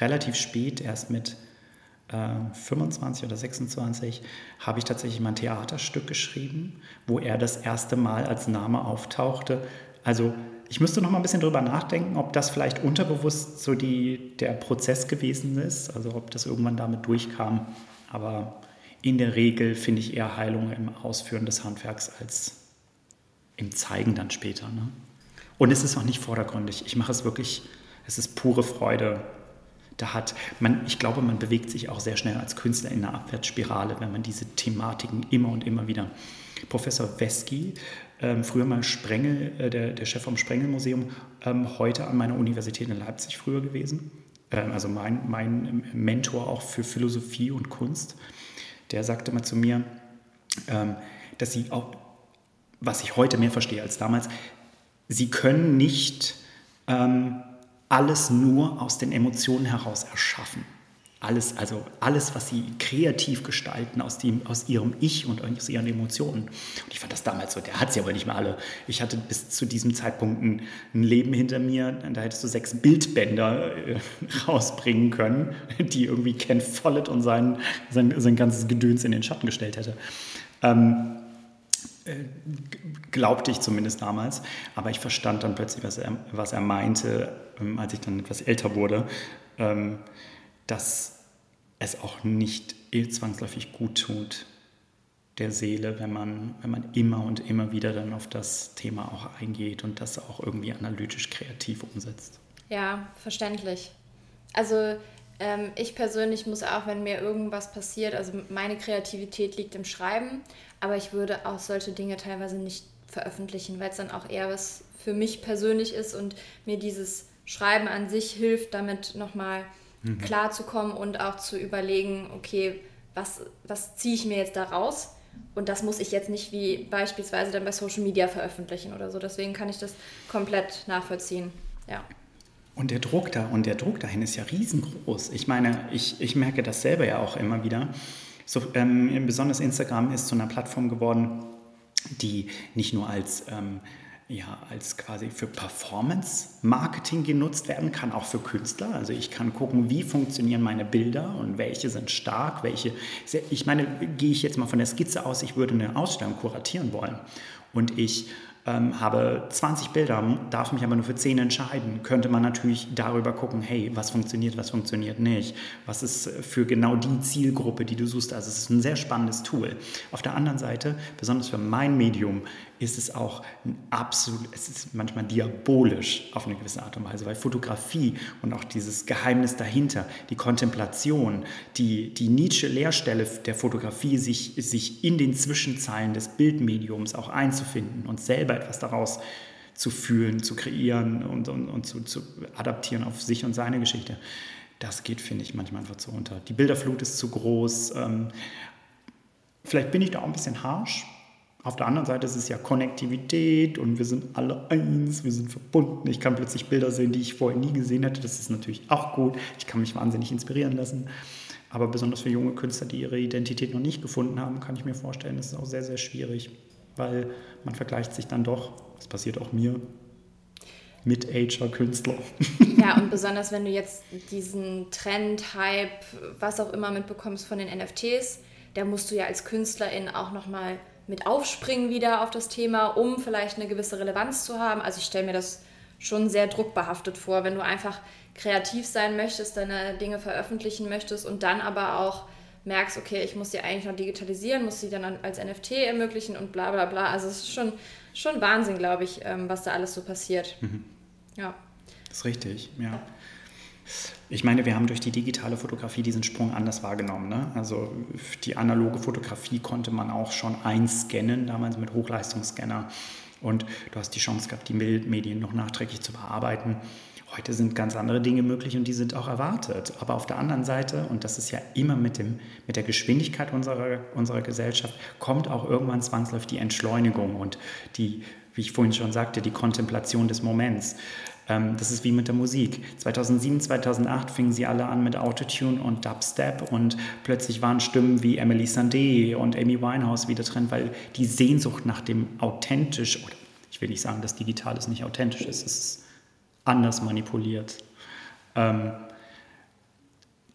Speaker 4: relativ spät erst mit 25 äh, oder 26 habe ich tatsächlich mal ein Theaterstück geschrieben, wo er das erste Mal als Name auftauchte. Also ich müsste noch mal ein bisschen drüber nachdenken, ob das vielleicht unterbewusst so die, der Prozess gewesen ist, also ob das irgendwann damit durchkam. Aber in der Regel finde ich eher Heilung im Ausführen des Handwerks als im Zeigen dann später. Ne? Und es ist auch nicht vordergründig. Ich mache es wirklich, es ist pure Freude, da hat man, ich glaube, man bewegt sich auch sehr schnell als Künstler in einer Abwärtsspirale, wenn man diese Thematiken immer und immer wieder. Professor Wesky, ähm, früher mal Sprengel, äh, der, der Chef vom Sprengelmuseum, ähm, heute an meiner Universität in Leipzig früher gewesen. Ähm, also mein, mein Mentor auch für Philosophie und Kunst. Der sagte mal zu mir, ähm, dass sie auch, was ich heute mehr verstehe als damals, sie können nicht ähm, alles nur aus den Emotionen heraus erschaffen. Alles, also alles, was sie kreativ gestalten aus, dem, aus ihrem Ich und aus ihren Emotionen. Und ich fand das damals so, der hat sie aber nicht mehr alle. Ich hatte bis zu diesem Zeitpunkt ein, ein Leben hinter mir, da hättest du sechs Bildbänder äh, *laughs* rausbringen können, die irgendwie Ken Follett und sein, sein, sein ganzes Gedöns in den Schatten gestellt hätte. Ähm, äh, glaubte ich zumindest damals. Aber ich verstand dann plötzlich, was er, was er meinte, ähm, als ich dann etwas älter wurde, ähm, dass es auch nicht zwangsläufig gut tut der Seele, wenn man, wenn man immer und immer wieder dann auf das Thema auch eingeht und das auch irgendwie analytisch kreativ umsetzt.
Speaker 3: Ja, verständlich. Also ähm, ich persönlich muss auch, wenn mir irgendwas passiert, also meine Kreativität liegt im Schreiben, aber ich würde auch solche Dinge teilweise nicht veröffentlichen, weil es dann auch eher was für mich persönlich ist und mir dieses Schreiben an sich hilft, damit nochmal mhm. klarzukommen und auch zu überlegen, okay, was, was ziehe ich mir jetzt da raus? Und das muss ich jetzt nicht wie beispielsweise dann bei Social Media veröffentlichen oder so. Deswegen kann ich das komplett nachvollziehen. Ja.
Speaker 4: Und der Druck da und der Druck dahin ist ja riesengroß. Ich meine, ich, ich merke das selber ja auch immer wieder. So, ähm, besonders Instagram ist zu einer Plattform geworden, die nicht nur als, ähm, ja, als quasi für Performance-Marketing genutzt werden kann, auch für Künstler. Also ich kann gucken, wie funktionieren meine Bilder und welche sind stark, welche. Ich meine, gehe ich jetzt mal von der Skizze aus, ich würde eine Ausstellung kuratieren wollen. Und ich ähm, habe 20 Bilder, darf mich aber nur für 10 entscheiden, könnte man natürlich darüber gucken, hey, was funktioniert, was funktioniert nicht, was ist für genau die Zielgruppe, die du suchst. Also es ist ein sehr spannendes Tool. Auf der anderen Seite, besonders für mein Medium, ist es auch ein absolut, es ist manchmal diabolisch auf eine gewisse Art und Weise, weil Fotografie und auch dieses Geheimnis dahinter, die Kontemplation, die, die Nietzsche-Leerstelle der Fotografie, sich, sich in den Zwischenzeilen des Bildmediums auch einzufinden und selber etwas daraus zu fühlen, zu kreieren und, und, und zu, zu adaptieren auf sich und seine Geschichte. Das geht, finde ich, manchmal einfach zu unter. Die Bilderflut ist zu groß. Ähm, vielleicht bin ich da auch ein bisschen harsch, auf der anderen Seite ist es ja Konnektivität und wir sind alle eins, wir sind verbunden. Ich kann plötzlich Bilder sehen, die ich vorher nie gesehen hätte. Das ist natürlich auch gut. Ich kann mich wahnsinnig inspirieren lassen. Aber besonders für junge Künstler, die ihre Identität noch nicht gefunden haben, kann ich mir vorstellen, ist es auch sehr, sehr schwierig, weil man vergleicht sich dann doch, das passiert auch mir, mit Ager-Künstler.
Speaker 3: Ja, und besonders wenn du jetzt diesen Trend, Hype, was auch immer mitbekommst von den NFTs, da musst du ja als Künstlerin auch nochmal mit aufspringen wieder auf das Thema, um vielleicht eine gewisse Relevanz zu haben. Also ich stelle mir das schon sehr druckbehaftet vor, wenn du einfach kreativ sein möchtest, deine Dinge veröffentlichen möchtest und dann aber auch merkst, okay, ich muss die eigentlich noch digitalisieren, muss sie dann als NFT ermöglichen und bla bla bla. Also es ist schon, schon Wahnsinn, glaube ich, ähm, was da alles so passiert. Mhm.
Speaker 4: Ja. Das ist richtig, ja. Ich meine, wir haben durch die digitale Fotografie diesen Sprung anders wahrgenommen. Ne? Also die analoge Fotografie konnte man auch schon einscannen, damals mit Hochleistungsscanner. Und du hast die Chance gehabt, die Medien noch nachträglich zu bearbeiten. Heute sind ganz andere Dinge möglich und die sind auch erwartet. Aber auf der anderen Seite, und das ist ja immer mit, dem, mit der Geschwindigkeit unserer, unserer Gesellschaft, kommt auch irgendwann zwangsläufig die Entschleunigung und die, wie ich vorhin schon sagte, die Kontemplation des Moments. Ähm, das ist wie mit der Musik. 2007, 2008 fingen sie alle an mit Autotune und Dubstep und plötzlich waren Stimmen wie Emily Sandé und Amy Winehouse wieder drin, weil die Sehnsucht nach dem authentisch, oder ich will nicht sagen, dass Digitales nicht authentisch ist, es ist anders manipuliert. Ähm,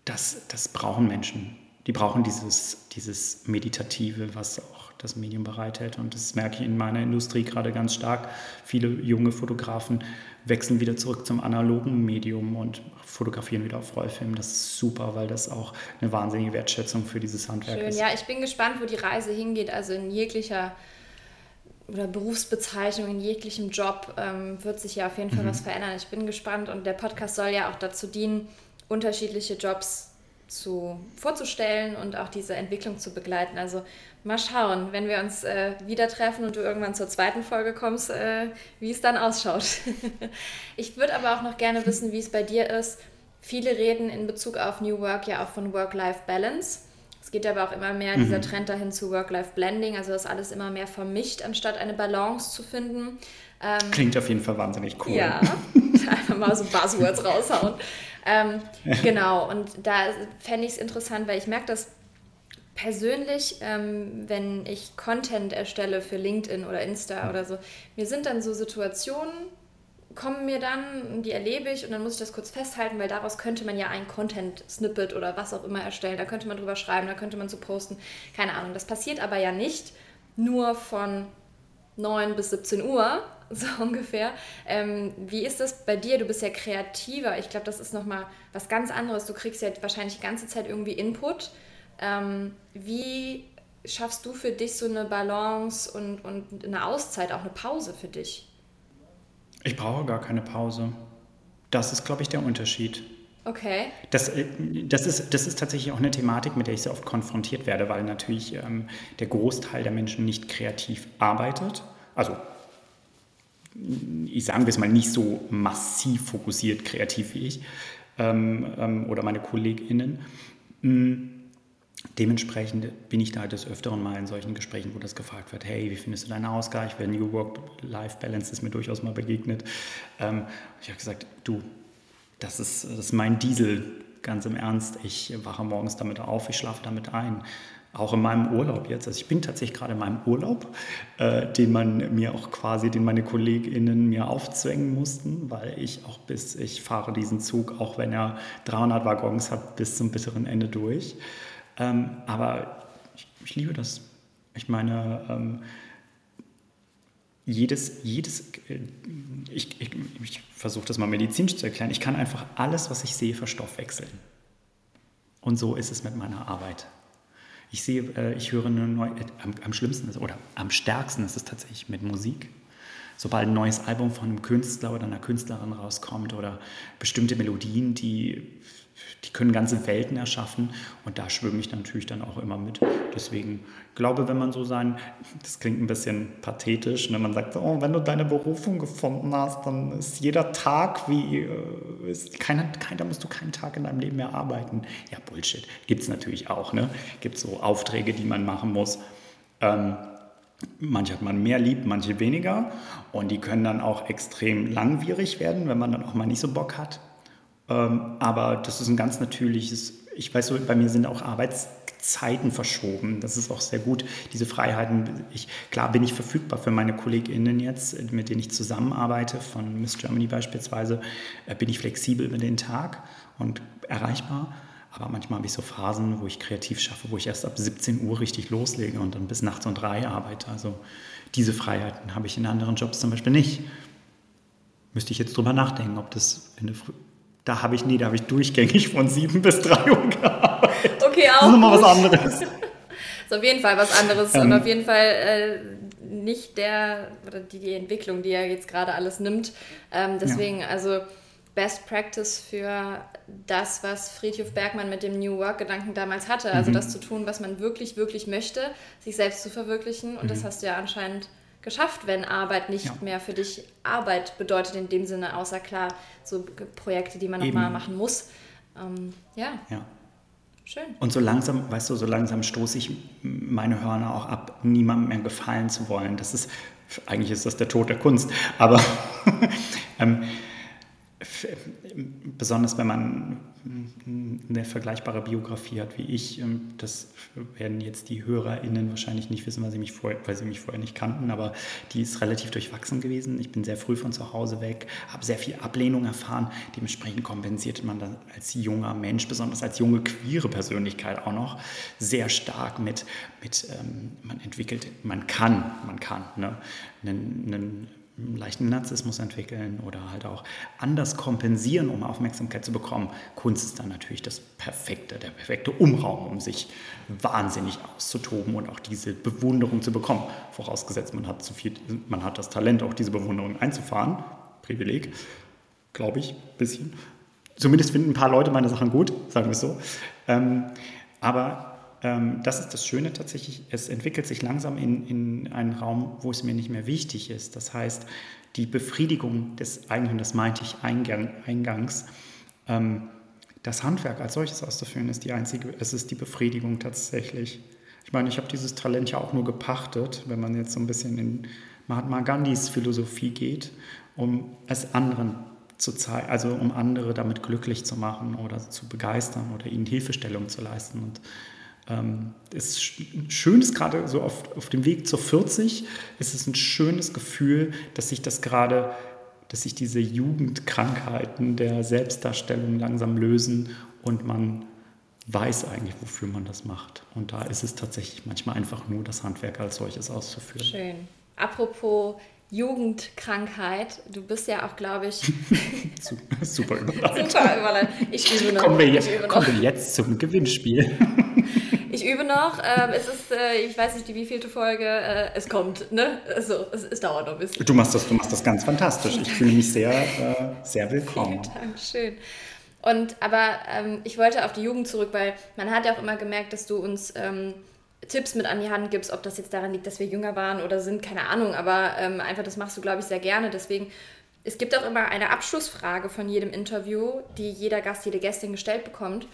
Speaker 4: das, das brauchen Menschen. Die brauchen dieses, dieses Meditative, was auch das Medium bereithält. Und das merke ich in meiner Industrie gerade ganz stark. Viele junge Fotografen wechseln wieder zurück zum analogen Medium und fotografieren wieder auf Rollfilm. Das ist super, weil das auch eine wahnsinnige Wertschätzung für dieses Handwerk
Speaker 3: Schön.
Speaker 4: ist.
Speaker 3: Ja, ich bin gespannt, wo die Reise hingeht. Also in jeglicher oder Berufsbezeichnung, in jeglichem Job ähm, wird sich ja auf jeden Fall mhm. was verändern. Ich bin gespannt und der Podcast soll ja auch dazu dienen, unterschiedliche Jobs zu, vorzustellen und auch diese Entwicklung zu begleiten. Also mal schauen, wenn wir uns äh, wieder treffen und du irgendwann zur zweiten Folge kommst, äh, wie es dann ausschaut. *laughs* ich würde aber auch noch gerne wissen, wie es bei dir ist. Viele reden in Bezug auf New Work ja auch von Work-Life-Balance. Es geht aber auch immer mehr mhm. dieser Trend dahin zu Work-Life-Blending, also das alles immer mehr vermischt, anstatt eine Balance zu finden.
Speaker 4: Ähm, Klingt auf jeden Fall wahnsinnig cool.
Speaker 3: Ja, *laughs* einfach mal so Buzzwords raushauen. Ähm, genau, und da fände ich es interessant, weil ich merke das persönlich, ähm, wenn ich Content erstelle für LinkedIn oder Insta oder so, mir sind dann so Situationen, kommen mir dann, die erlebe ich und dann muss ich das kurz festhalten, weil daraus könnte man ja ein Content-Snippet oder was auch immer erstellen. Da könnte man drüber schreiben, da könnte man zu posten. Keine Ahnung. Das passiert aber ja nicht nur von 9 bis 17 Uhr, *laughs* so ungefähr. Ähm, wie ist das bei dir? Du bist ja kreativer. Ich glaube, das ist nochmal was ganz anderes. Du kriegst ja wahrscheinlich die ganze Zeit irgendwie Input. Ähm, wie schaffst du für dich so eine Balance und, und eine Auszeit, auch eine Pause für dich?
Speaker 4: Ich brauche gar keine Pause. Das ist, glaube ich, der Unterschied.
Speaker 3: Okay.
Speaker 4: Das, äh, das, ist, das ist tatsächlich auch eine Thematik, mit der ich sehr oft konfrontiert werde, weil natürlich ähm, der Großteil der Menschen nicht kreativ arbeitet. Also, ich sagen wir es mal, nicht so massiv fokussiert kreativ wie ich ähm, ähm, oder meine KollegInnen. Mhm Dementsprechend bin ich da des Öfteren mal in solchen Gesprächen, wo das gefragt wird, hey, wie findest du deinen Ausgleich? Wenn New Work-Life-Balance ist mir durchaus mal begegnet. Ähm, ich habe gesagt, du, das ist, das ist mein Diesel, ganz im Ernst. Ich wache morgens damit auf, ich schlafe damit ein. Auch in meinem Urlaub jetzt. Also ich bin tatsächlich gerade in meinem Urlaub, äh, den man mir auch quasi, den meine KollegInnen mir aufzwängen mussten, weil ich auch bis, ich fahre diesen Zug, auch wenn er 300 Waggons hat, bis zum bitteren Ende durch. Ähm, aber ich, ich, liebe das. Ich meine, ähm, jedes, jedes äh, ich, ich, ich versuche das mal medizinisch zu erklären, ich kann einfach alles, was ich sehe, verstoffwechseln. Und so ist es mit meiner Arbeit. Ich sehe, äh, ich höre eine neue, am, am schlimmsten ist, oder am stärksten ist es tatsächlich mit Musik. Sobald ein neues Album von einem Künstler oder einer Künstlerin rauskommt oder bestimmte Melodien, die die können ganze Welten erschaffen und da schwimme ich natürlich dann auch immer mit. Deswegen glaube, wenn man so sein, das klingt ein bisschen pathetisch, wenn ne? man sagt, oh, wenn du deine Berufung gefunden hast, dann ist jeder Tag wie, äh, ist keiner, kein, da musst du keinen Tag in deinem Leben mehr arbeiten. Ja, Bullshit. Gibt es natürlich auch. Ne? Gibt so Aufträge, die man machen muss. Ähm, Manche hat man mehr lieb, manche weniger. Und die können dann auch extrem langwierig werden, wenn man dann auch mal nicht so Bock hat. Ähm, aber das ist ein ganz natürliches, ich weiß so, bei mir sind auch Arbeitszeiten verschoben. Das ist auch sehr gut, diese Freiheiten. Ich, klar bin ich verfügbar für meine KollegInnen jetzt, mit denen ich zusammenarbeite, von Miss Germany beispielsweise, äh, bin ich flexibel über den Tag und erreichbar. Aber manchmal habe ich so Phasen, wo ich kreativ schaffe, wo ich erst ab 17 Uhr richtig loslege und dann bis nachts um drei arbeite. Also diese Freiheiten habe ich in anderen Jobs zum Beispiel nicht. Müsste ich jetzt drüber nachdenken, ob das in der Früh da habe ich, nee, da habe ich durchgängig von 7 bis 3 Uhr gearbeitet.
Speaker 3: Okay, auch.
Speaker 4: Das ist nochmal was anderes. *laughs*
Speaker 3: ist auf jeden Fall was anderes ähm, und auf jeden Fall äh, nicht der, oder die, die Entwicklung, die er jetzt gerade alles nimmt. Ähm, deswegen, ja. also Best Practice für das, was Friedhof Bergmann mit dem New Work-Gedanken damals hatte. Also mhm. das zu tun, was man wirklich, wirklich möchte, sich selbst zu verwirklichen. Und mhm. das hast du ja anscheinend geschafft, wenn Arbeit nicht ja. mehr für dich Arbeit bedeutet in dem Sinne, außer klar, so Projekte, die man nochmal machen muss. Ähm, ja.
Speaker 4: ja. Schön. Und so langsam, weißt du, so langsam stoße ich meine Hörner auch ab, niemandem mehr gefallen zu wollen. Das ist, eigentlich ist das der Tod der Kunst, aber *laughs* ähm, besonders wenn man eine vergleichbare Biografie hat wie ich, ähm, das werden jetzt die HörerInnen wahrscheinlich nicht wissen, weil sie, mich vorher, weil sie mich vorher nicht kannten, aber die ist relativ durchwachsen gewesen. Ich bin sehr früh von zu Hause weg, habe sehr viel Ablehnung erfahren. Dementsprechend kompensiert man dann als junger Mensch, besonders als junge queere Persönlichkeit auch noch, sehr stark mit, mit ähm, man entwickelt, man kann, man kann, ne, einen, einen einen leichten Narzissmus entwickeln oder halt auch anders kompensieren, um Aufmerksamkeit zu bekommen. Kunst ist dann natürlich das perfekte, der perfekte Umraum, um sich wahnsinnig auszutoben und auch diese Bewunderung zu bekommen. Vorausgesetzt, man hat, zu viel, man hat das Talent, auch diese Bewunderung einzufahren. Privileg, glaube ich, ein bisschen. Zumindest finden ein paar Leute meine Sachen gut, sagen wir es so. Ähm, aber ähm, das ist das Schöne tatsächlich, es entwickelt sich langsam in, in einen Raum, wo es mir nicht mehr wichtig ist. Das heißt, die Befriedigung des eigenen, das meinte ich eingang, eingangs, ähm, das Handwerk als solches auszuführen, ist die einzige, es ist die Befriedigung tatsächlich. Ich meine, ich habe dieses Talent ja auch nur gepachtet, wenn man jetzt so ein bisschen in Mahatma Gandhis Philosophie geht, um es anderen zu zeigen, also um andere damit glücklich zu machen oder zu begeistern oder ihnen Hilfestellung zu leisten. Und ähm, es ist schön, ist gerade so auf, auf dem Weg zur 40, ist es ein schönes Gefühl, dass sich das gerade, dass sich diese Jugendkrankheiten der Selbstdarstellung langsam lösen und man weiß eigentlich, wofür man das macht. Und da ist es tatsächlich manchmal einfach nur das Handwerk als solches auszuführen.
Speaker 3: Schön. Apropos Jugendkrankheit. Du bist ja auch, glaube ich. *laughs*
Speaker 4: Super *laughs* überleitet.
Speaker 3: Super überleitet. Ich übe noch.
Speaker 4: Kommen wir, jetzt, kommen wir jetzt zum Gewinnspiel. *laughs*
Speaker 3: ich übe noch. Ähm, es ist, äh, ich weiß nicht, die wievielte Folge. Äh, es kommt, ne? Also, es, es, dauert noch ein bisschen.
Speaker 4: Du machst das, du machst das ganz fantastisch. Ich fühle mich sehr, äh, sehr willkommen. *laughs*
Speaker 3: Vielen Dank, schön. Und aber ähm, ich wollte auf die Jugend zurück, weil man hat ja auch immer gemerkt, dass du uns ähm, Tipps mit an die Hand gibst, ob das jetzt daran liegt, dass wir jünger waren oder sind, keine Ahnung, aber ähm, einfach das machst du, glaube ich, sehr gerne. Deswegen, es gibt auch immer eine Abschlussfrage von jedem Interview, die jeder Gast, jede Gästin gestellt bekommt.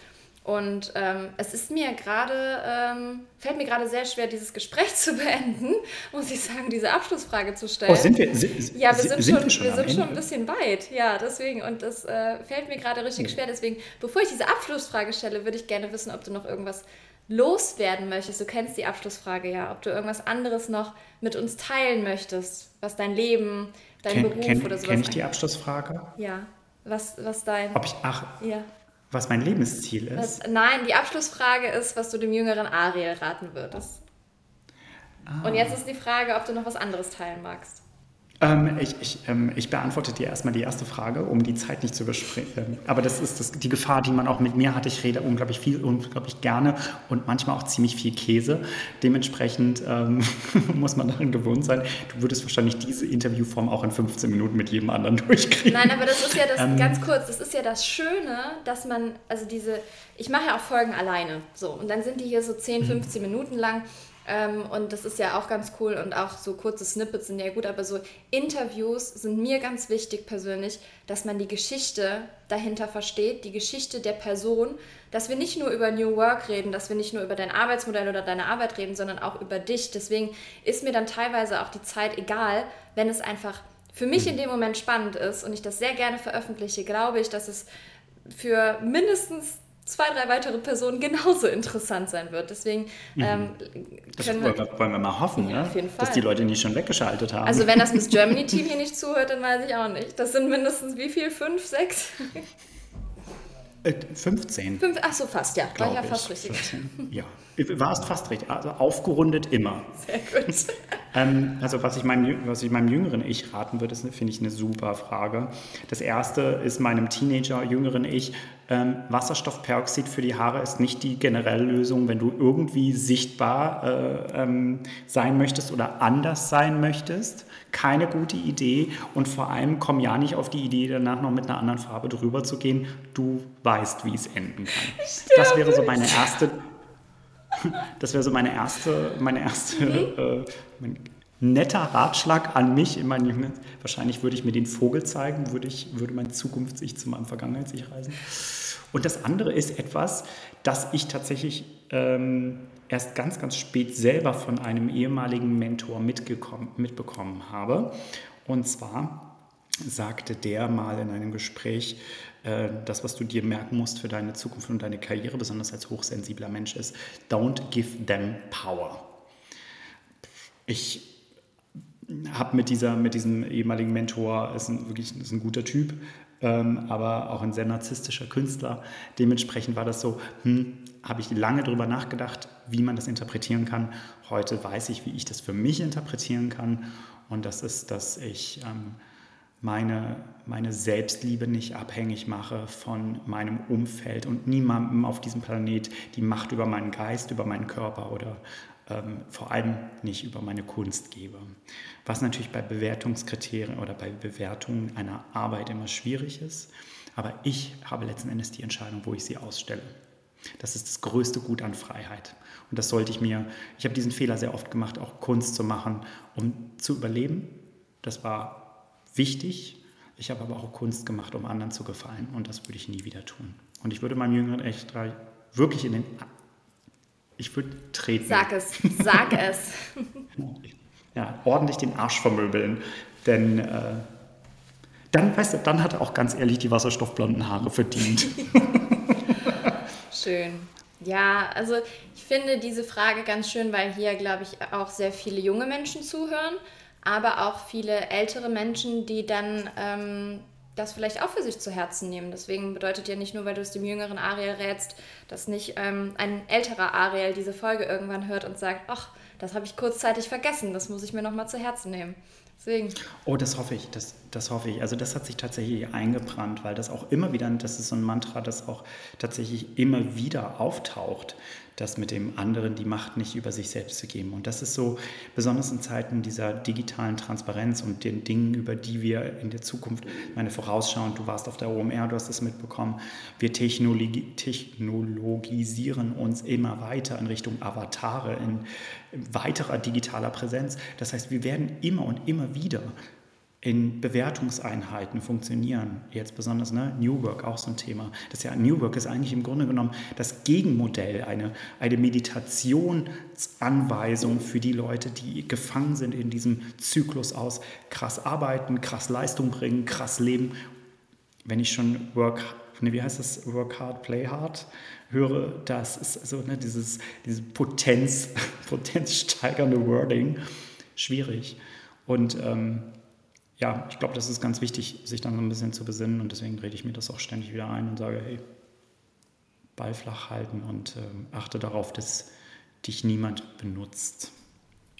Speaker 3: Und ähm, es ist mir gerade, ähm, fällt mir gerade sehr schwer, dieses Gespräch *laughs* zu beenden, muss ich sagen, diese Abschlussfrage zu stellen. Oh,
Speaker 4: sind wir? Sind,
Speaker 3: ja, wir sind, sind schon, wir, schon, wir sind schon ein bisschen weit. Ja, deswegen. Und das äh, fällt mir gerade richtig schwer. Deswegen, bevor ich diese Abschlussfrage stelle, würde ich gerne wissen, ob du noch irgendwas loswerden möchtest, du kennst die Abschlussfrage ja, ob du irgendwas anderes noch mit uns teilen möchtest, was dein Leben, dein Ken, Beruf
Speaker 4: kenn,
Speaker 3: oder sowas.
Speaker 4: Kenn ich die Abschlussfrage?
Speaker 3: Ja. Was, was dein.
Speaker 4: Ob ich, ach, ja. Was mein Lebensziel ist?
Speaker 3: Was, nein, die Abschlussfrage ist, was du dem jüngeren Ariel raten würdest. Ah. Und jetzt ist die Frage, ob du noch was anderes teilen magst.
Speaker 4: Ähm, ich, ich, ähm, ich, beantworte dir erstmal die erste Frage, um die Zeit nicht zu überspringen. Ähm, aber das ist das, die Gefahr, die man auch mit mir hat. Ich rede unglaublich viel, unglaublich gerne und manchmal auch ziemlich viel Käse. Dementsprechend ähm, *laughs* muss man daran gewohnt sein. Du würdest wahrscheinlich diese Interviewform auch in 15 Minuten mit jedem anderen *laughs* durchkriegen.
Speaker 3: Nein, aber das ist ja das, ähm, ganz kurz, das ist ja das Schöne, dass man, also diese, ich mache ja auch Folgen alleine. So, und dann sind die hier so 10, 15 mhm. Minuten lang. Ähm, und das ist ja auch ganz cool und auch so kurze Snippets sind ja gut, aber so Interviews sind mir ganz wichtig persönlich, dass man die Geschichte dahinter versteht, die Geschichte der Person, dass wir nicht nur über New Work reden, dass wir nicht nur über dein Arbeitsmodell oder deine Arbeit reden, sondern auch über dich. Deswegen ist mir dann teilweise auch die Zeit egal, wenn es einfach für mich in dem Moment spannend ist und ich das sehr gerne veröffentliche, glaube ich, dass es für mindestens zwei, drei weitere Personen genauso interessant sein wird. Deswegen mhm. ähm,
Speaker 4: das wollen wir, wollen wir, mal hoffen, ja, ne? dass die Leute nicht schon weggeschaltet haben.
Speaker 3: Also wenn das Miss *laughs* Germany Team hier nicht zuhört, dann weiß ich auch nicht. Das sind mindestens wie viel? Fünf, sechs?
Speaker 4: 15.
Speaker 3: Äh, Fünf, ach so, fast, ja. War ja fast richtig.
Speaker 4: 15. Ja, warst fast richtig. Also aufgerundet immer.
Speaker 3: Sehr gut. *laughs*
Speaker 4: Ähm, also was ich, meinem, was ich meinem jüngeren Ich raten würde, finde ich eine super Frage. Das erste ist meinem Teenager, jüngeren Ich, ähm, Wasserstoffperoxid für die Haare ist nicht die generelle Lösung, wenn du irgendwie sichtbar äh, ähm, sein möchtest oder anders sein möchtest. Keine gute Idee und vor allem komm ja nicht auf die Idee, danach noch mit einer anderen Farbe drüber zu gehen. Du weißt, wie es enden kann. Das wäre so meine erste *laughs* das wäre so meine erste, meine erste äh, mein netter Ratschlag an mich in meinem Jungen. Wahrscheinlich würde ich mir den Vogel zeigen, würde, ich, würde mein Zukunfts-Ich zu meinem Vergangenheits-Ich reisen. Und das andere ist etwas, das ich tatsächlich ähm, erst ganz, ganz spät selber von einem ehemaligen Mentor mitbekommen habe. Und zwar sagte der mal in einem Gespräch, äh, das, was du dir merken musst für deine Zukunft und deine Karriere, besonders als hochsensibler Mensch, ist, don't give them power. Ich habe mit, mit diesem ehemaligen Mentor, ist ein, wirklich ist ein guter Typ, ähm, aber auch ein sehr narzisstischer Künstler. Dementsprechend war das so, hm, habe ich lange darüber nachgedacht, wie man das interpretieren kann. Heute weiß ich, wie ich das für mich interpretieren kann. Und das ist, dass ich ähm, meine, meine Selbstliebe nicht abhängig mache von meinem Umfeld und niemandem auf diesem Planet die Macht über meinen Geist, über meinen Körper oder ähm, vor allem nicht über meine Kunst gebe. Was natürlich bei Bewertungskriterien oder bei Bewertungen einer Arbeit immer schwierig ist. Aber ich habe letzten Endes die Entscheidung, wo ich sie ausstelle. Das ist das größte Gut an Freiheit. Und das sollte ich mir, ich habe diesen Fehler sehr oft gemacht, auch Kunst zu machen, um zu überleben. Das war wichtig. Ich habe aber auch Kunst gemacht, um anderen zu gefallen und das würde ich nie wieder tun. Und ich würde meinem jüngeren echt wirklich in den... Ich würde treten.
Speaker 3: Sag es, sag *laughs* es.
Speaker 4: ja, ordentlich den Arsch vermöbeln, denn... Äh, dann, weißt du, dann hat er auch ganz ehrlich die wasserstoffblonden Haare verdient. *laughs*
Speaker 3: schön. Ja, also ich finde diese Frage ganz schön, weil hier, glaube ich, auch sehr viele junge Menschen zuhören aber auch viele ältere Menschen, die dann ähm, das vielleicht auch für sich zu Herzen nehmen. Deswegen bedeutet ja nicht nur, weil du es dem jüngeren Ariel rätst, dass nicht ähm, ein älterer Ariel diese Folge irgendwann hört und sagt, ach, das habe ich kurzzeitig vergessen, das muss ich mir nochmal zu Herzen nehmen. Deswegen.
Speaker 4: Oh, das hoffe ich, das, das hoffe ich. Also das hat sich tatsächlich eingebrannt, weil das auch immer wieder, das ist so ein Mantra, das auch tatsächlich immer wieder auftaucht, das mit dem anderen die Macht nicht über sich selbst zu geben. Und das ist so, besonders in Zeiten dieser digitalen Transparenz und den Dingen, über die wir in der Zukunft, meine vorausschauen, du warst auf der OMR, du hast es mitbekommen, wir Technologi technologisieren uns immer weiter in Richtung Avatare, in weiterer digitaler Präsenz. Das heißt, wir werden immer und immer wieder in Bewertungseinheiten funktionieren. Jetzt besonders ne, New Work, auch so ein Thema. Das ja New Work ist eigentlich im Grunde genommen das Gegenmodell, eine, eine Meditationsanweisung für die Leute, die gefangen sind in diesem Zyklus aus krass arbeiten, krass Leistung bringen, krass leben. Wenn ich schon Work, ne, wie heißt das, Work hard, play hard höre, das ist so ne, dieses, dieses Potenz, *laughs* potenzsteigernde Wording schwierig. Und ähm, ja, ich glaube, das ist ganz wichtig, sich dann so ein bisschen zu besinnen und deswegen rede ich mir das auch ständig wieder ein und sage, hey, Ball flach halten und äh, achte darauf, dass dich niemand benutzt.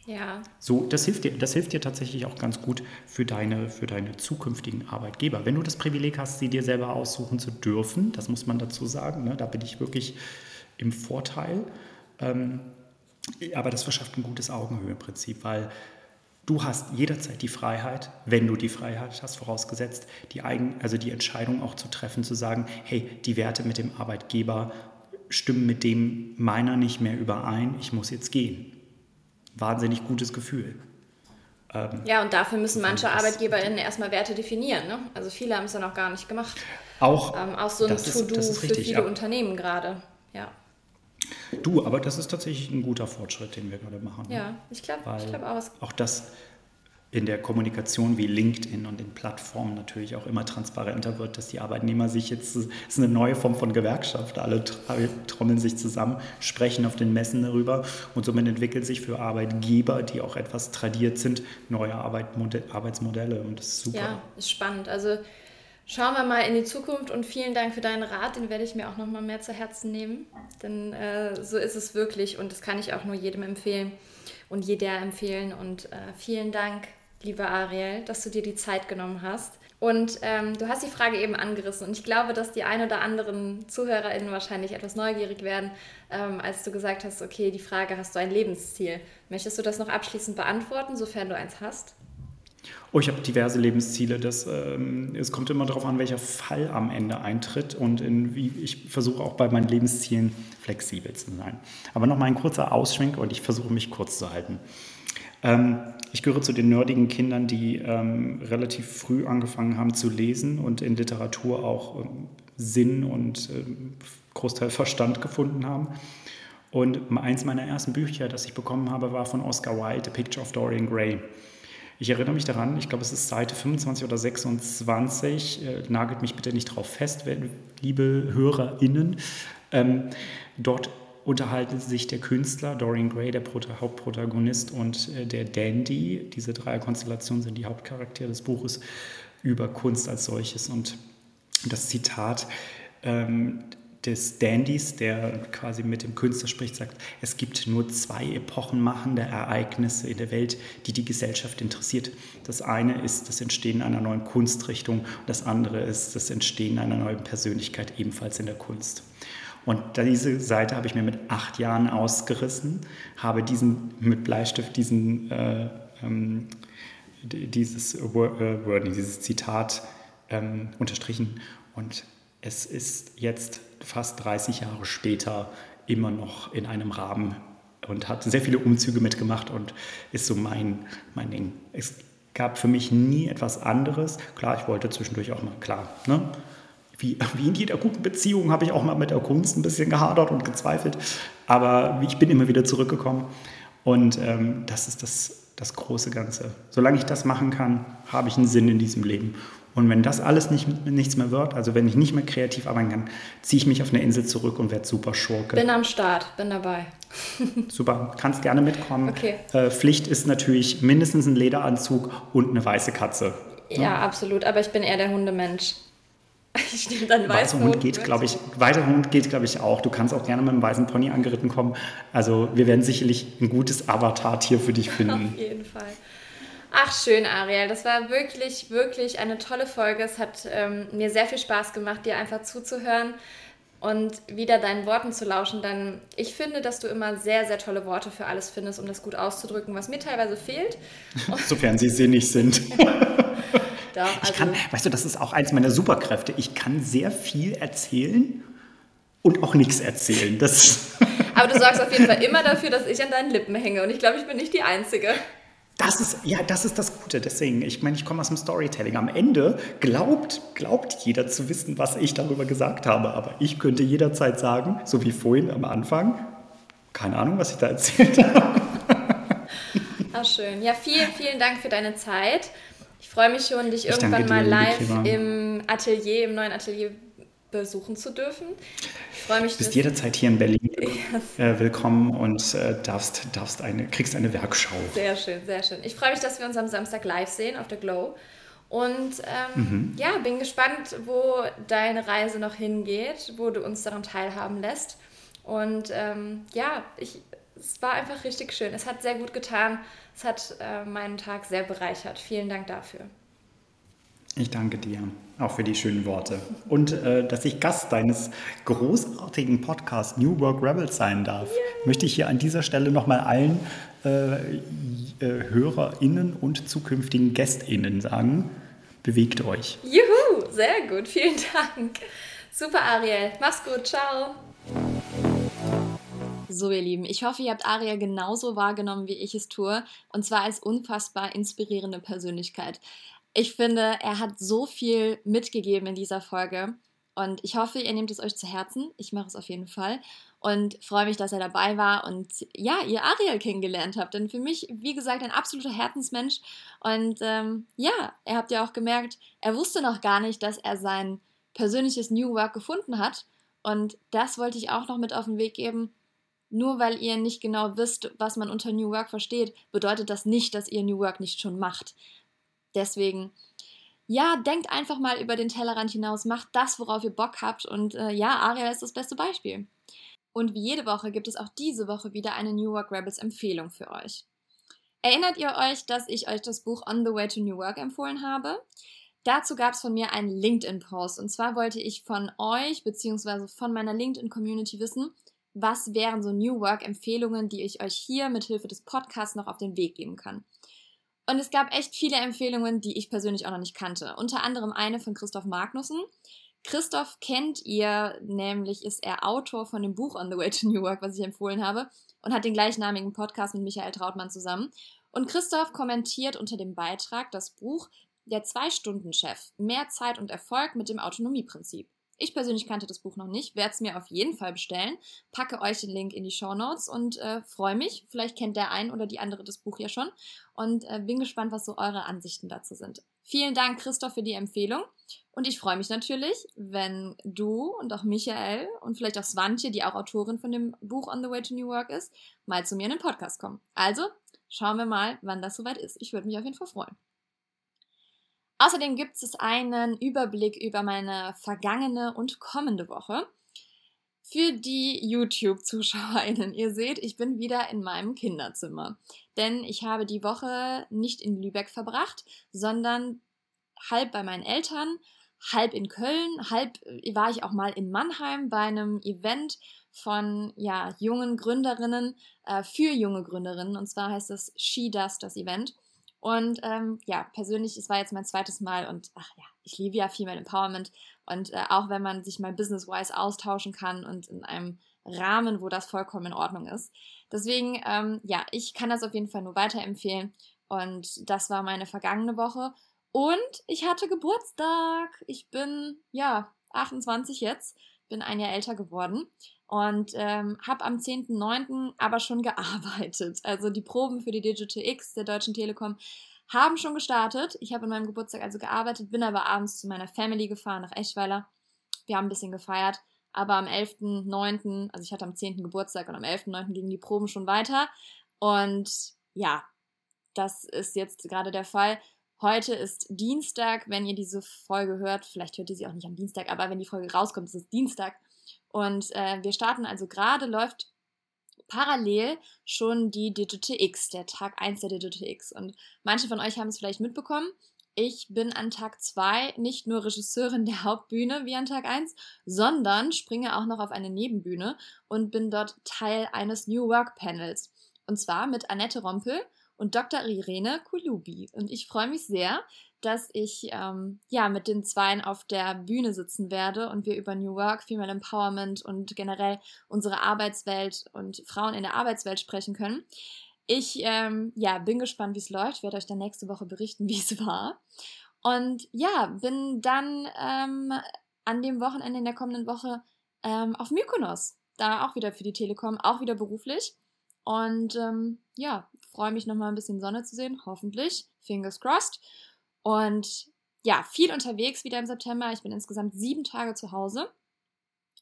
Speaker 3: Ja.
Speaker 4: So, das hilft dir, das hilft dir tatsächlich auch ganz gut für deine, für deine zukünftigen Arbeitgeber. Wenn du das Privileg hast, sie dir selber aussuchen zu dürfen, das muss man dazu sagen, ne, da bin ich wirklich im Vorteil. Ähm, aber das verschafft ein gutes Augenhöheprinzip, weil Du hast jederzeit die Freiheit, wenn du die Freiheit hast, vorausgesetzt, die, Eigen, also die Entscheidung auch zu treffen, zu sagen, hey, die Werte mit dem Arbeitgeber stimmen mit dem meiner nicht mehr überein, ich muss jetzt gehen. Wahnsinnig gutes Gefühl.
Speaker 3: Ähm, ja, und dafür müssen manche ArbeitgeberInnen erstmal Werte definieren. Ne? Also viele haben es ja noch gar nicht gemacht.
Speaker 4: Auch,
Speaker 3: ähm, auch so ein To-Do für viele ja. Unternehmen gerade.
Speaker 4: Du, aber das ist tatsächlich ein guter Fortschritt, den wir gerade machen.
Speaker 3: Ja, ich glaube glaub auch.
Speaker 4: Auch das in der Kommunikation wie LinkedIn und in Plattformen natürlich auch immer transparenter wird, dass die Arbeitnehmer sich jetzt, es ist eine neue Form von Gewerkschaft, alle trommeln sich zusammen, sprechen auf den Messen darüber und somit entwickelt sich für Arbeitgeber, die auch etwas tradiert sind, neue Arbeitsmodelle und das ist super.
Speaker 3: Ja, ist spannend. Also schauen wir mal in die Zukunft und vielen Dank für deinen Rat, den werde ich mir auch noch mal mehr zu Herzen nehmen, denn äh, so ist es wirklich und das kann ich auch nur jedem empfehlen und jeder empfehlen und äh, vielen Dank, liebe Ariel, dass du dir die Zeit genommen hast. Und ähm, du hast die Frage eben angerissen und ich glaube, dass die ein oder anderen ZuhörerInnen wahrscheinlich etwas neugierig werden, ähm, als du gesagt hast, okay, die Frage, hast du ein Lebensziel? Möchtest du das noch abschließend beantworten, sofern du eins hast?
Speaker 4: Oh, ich habe diverse Lebensziele. Das, ähm, es kommt immer darauf an, welcher Fall am Ende eintritt und in, wie, ich versuche auch bei meinen Lebenszielen flexibel zu sein. Aber noch mal ein kurzer Ausschwenk und ich versuche mich kurz zu halten. Ähm, ich gehöre zu den nerdigen Kindern, die ähm, relativ früh angefangen haben zu lesen und in Literatur auch ähm, Sinn und ähm, Großteil Verstand gefunden haben. Und eins meiner ersten Bücher, das ich bekommen habe, war von Oscar Wilde, A Picture of Dorian Gray. Ich erinnere mich daran, ich glaube, es ist Seite 25 oder 26, äh, nagelt mich bitte nicht drauf fest, wenn, liebe HörerInnen. Ähm, dort unterhalten sich der Künstler Dorian Gray, der Hauptprotagonist, und äh, der Dandy. Diese drei Konstellationen sind die Hauptcharaktere des Buches über Kunst als solches. Und das Zitat ähm, des Dandys, der quasi mit dem Künstler spricht, sagt, es gibt nur zwei epochenmachende Ereignisse in der Welt, die die Gesellschaft interessiert. Das eine ist das Entstehen einer neuen Kunstrichtung das andere ist das Entstehen einer neuen Persönlichkeit ebenfalls in der Kunst. Und diese Seite habe ich mir mit acht Jahren ausgerissen, habe diesen mit Bleistift diesen, äh, ähm, dieses Wording, dieses Zitat ähm, unterstrichen. Und es ist jetzt fast 30 Jahre später immer noch in einem Rahmen und hat sehr viele Umzüge mitgemacht und ist so mein, mein Ding. Es gab für mich nie etwas anderes. Klar, ich wollte zwischendurch auch mal, klar, ne? wie, wie in jeder guten Beziehung habe ich auch mal mit der Kunst ein bisschen gehadert und gezweifelt. Aber ich bin immer wieder zurückgekommen. Und ähm, das ist das, das große Ganze. Solange ich das machen kann, habe ich einen Sinn in diesem Leben. Und wenn das alles nicht, nichts mehr wird, also wenn ich nicht mehr kreativ arbeiten kann, ziehe ich mich auf eine Insel zurück und werde super Schurke.
Speaker 3: Bin am Start, bin dabei. *laughs*
Speaker 4: super, kannst gerne mitkommen.
Speaker 3: Okay.
Speaker 4: Äh, Pflicht ist natürlich mindestens ein Lederanzug und eine weiße Katze.
Speaker 3: Ja, ja, absolut, aber ich bin eher der Hundemensch. *laughs*
Speaker 4: Ich nehme dann weißer Hund geht, glaube ich, weißer Hund geht, glaube ich, auch. Du kannst auch gerne mit einem weißen Pony angeritten kommen. Also wir werden sicherlich ein gutes Avatar-Tier für dich *laughs* finden.
Speaker 3: Auf jeden Fall. Ach, schön, Ariel. Das war wirklich, wirklich eine tolle Folge. Es hat ähm, mir sehr viel Spaß gemacht, dir einfach zuzuhören und wieder deinen Worten zu lauschen. Denn ich finde, dass du immer sehr, sehr tolle Worte für alles findest, um das gut auszudrücken, was mir teilweise fehlt. *laughs*
Speaker 4: Sofern sie sinnig sind. *laughs* Doch, also ich kann, weißt du, das ist auch eins meiner Superkräfte. Ich kann sehr viel erzählen und auch nichts erzählen. Das *laughs*
Speaker 3: Aber du sorgst auf jeden Fall immer dafür, dass ich an deinen Lippen hänge. Und ich glaube, ich bin nicht die Einzige.
Speaker 4: Das ist, ja, das ist das Gute. Deswegen, ich meine, ich komme aus dem Storytelling. Am Ende glaubt, glaubt jeder zu wissen, was ich darüber gesagt habe. Aber ich könnte jederzeit sagen, so wie vorhin am Anfang, keine Ahnung, was ich da erzählt *laughs* habe.
Speaker 3: Ach, schön. Ja, vielen, vielen Dank für deine Zeit. Ich freue mich schon, dich ich irgendwann mal live im Atelier, im neuen Atelier besuchen zu dürfen.
Speaker 4: Ich freue mich. Du bist jederzeit hier in Berlin *laughs* äh, willkommen und äh, darfst, darfst eine, kriegst eine Werkschau.
Speaker 3: Sehr schön, sehr schön. Ich freue mich, dass wir uns am Samstag live sehen auf der Glow. Und ähm, mhm. ja, bin gespannt, wo deine Reise noch hingeht, wo du uns daran teilhaben lässt. Und ähm, ja, ich, es war einfach richtig schön. Es hat sehr gut getan. Es hat äh, meinen Tag sehr bereichert. Vielen Dank dafür.
Speaker 4: Ich danke dir auch für die schönen Worte und äh, dass ich Gast deines großartigen Podcasts New Work Rebels sein darf. Yeah. Möchte ich hier an dieser Stelle nochmal allen äh, äh, HörerInnen und zukünftigen GästInnen sagen, bewegt euch.
Speaker 3: Juhu, sehr gut, vielen Dank. Super, Ariel. Mach's gut, ciao. So, ihr Lieben, ich hoffe, ihr habt Aria genauso wahrgenommen, wie ich es tue, und zwar als unfassbar inspirierende Persönlichkeit. Ich finde, er hat so viel mitgegeben in dieser Folge und ich hoffe, ihr nehmt es euch zu Herzen. Ich mache es auf jeden Fall und freue mich, dass er dabei war und ja, ihr Ariel kennengelernt habt. Denn für mich, wie gesagt, ein absoluter Herzensmensch. Und ähm, ja, ihr habt ja auch gemerkt, er wusste noch gar nicht, dass er sein persönliches New Work gefunden hat. Und das wollte ich auch noch mit auf den Weg geben. Nur weil ihr nicht genau wisst, was man unter New Work versteht, bedeutet das nicht, dass ihr New Work nicht schon macht. Deswegen, ja, denkt einfach mal über den Tellerrand hinaus, macht das, worauf ihr Bock habt und äh, ja, Ariel ist das beste Beispiel. Und wie jede Woche gibt es auch diese Woche wieder eine New Work Rebels Empfehlung für euch. Erinnert ihr euch, dass ich euch das Buch On the Way to New Work empfohlen habe? Dazu gab es von mir einen LinkedIn-Post. Und zwar wollte ich von euch bzw. von meiner LinkedIn-Community wissen, was wären so New Work-Empfehlungen, die ich euch hier mit Hilfe des Podcasts noch auf den Weg geben kann. Und es gab echt viele Empfehlungen, die ich persönlich auch noch nicht kannte. Unter anderem eine von Christoph Magnussen. Christoph kennt ihr, nämlich ist er Autor von dem Buch On the Way to New Work, was ich empfohlen habe, und hat den gleichnamigen Podcast mit Michael Trautmann zusammen. Und Christoph kommentiert unter dem Beitrag das Buch Der Zwei-Stunden-Chef. Mehr Zeit und Erfolg mit dem Autonomieprinzip. Ich persönlich kannte das Buch noch nicht, werde es mir auf jeden Fall bestellen, packe euch den Link in die Show Notes und äh, freue mich. Vielleicht kennt der ein oder die andere das Buch ja schon und äh, bin gespannt, was so eure Ansichten dazu sind. Vielen Dank, Christoph, für die Empfehlung. Und ich freue mich natürlich, wenn du und auch Michael und vielleicht auch Swantje, die auch Autorin von dem Buch On the Way to New Work ist, mal zu mir in den Podcast kommen. Also, schauen wir mal, wann das soweit ist. Ich würde mich auf jeden Fall freuen. Außerdem gibt es einen Überblick über meine vergangene und kommende Woche. Für die YouTube-ZuschauerInnen, ihr seht, ich bin wieder in meinem Kinderzimmer. Denn ich habe die Woche nicht in Lübeck verbracht, sondern halb bei meinen Eltern, halb in Köln, halb war ich auch mal in Mannheim bei einem Event von ja, jungen Gründerinnen äh, für junge Gründerinnen. Und zwar heißt es She Does das Event. Und ähm, ja, persönlich, es war jetzt mein zweites Mal und ach ja, ich liebe ja Female Empowerment. Und äh, auch wenn man sich mal business-wise austauschen kann und in einem Rahmen, wo das vollkommen in Ordnung ist. Deswegen, ähm, ja, ich kann das auf jeden Fall nur weiterempfehlen. Und das war meine vergangene Woche. Und ich hatte Geburtstag. Ich bin, ja, 28 jetzt, bin ein Jahr älter geworden und ähm, habe am 10.9. aber schon gearbeitet. Also die Proben für die Digital X der Deutschen Telekom haben schon gestartet. Ich habe an meinem Geburtstag also gearbeitet, bin aber abends zu meiner Family gefahren nach Eschweiler. Wir haben ein bisschen gefeiert, aber am 11.9., also ich hatte am 10. Geburtstag und am 11.9. gingen die Proben schon weiter. Und ja, das ist jetzt gerade der Fall. Heute ist Dienstag, wenn ihr diese Folge hört. Vielleicht hört ihr sie auch nicht am Dienstag, aber wenn die Folge rauskommt, ist es Dienstag. Und äh, wir starten also gerade, läuft parallel schon die Digital X, der Tag 1 der Digital X. Und manche von euch haben es vielleicht mitbekommen. Ich bin an Tag 2 nicht nur Regisseurin der Hauptbühne wie an Tag 1, sondern springe auch noch auf eine Nebenbühne und bin dort Teil eines New Work Panels. Und zwar mit Annette Rompel und Dr. Irene Kulubi. Und ich freue mich sehr, dass ich ähm, ja mit den Zweien auf der Bühne sitzen werde und wir über New Work, Female Empowerment und generell unsere Arbeitswelt und Frauen in der Arbeitswelt sprechen können. Ich ähm, ja, bin gespannt, wie es läuft, werde euch dann nächste Woche berichten, *laughs* wie es war. Und ja, bin dann ähm, an dem Wochenende in der kommenden Woche ähm, auf Mykonos. Da auch wieder für die Telekom, auch wieder beruflich. Und ähm, ja, freue mich nochmal ein bisschen Sonne zu sehen, hoffentlich. Fingers crossed. Und ja, viel unterwegs wieder im September. Ich bin insgesamt sieben Tage zu Hause.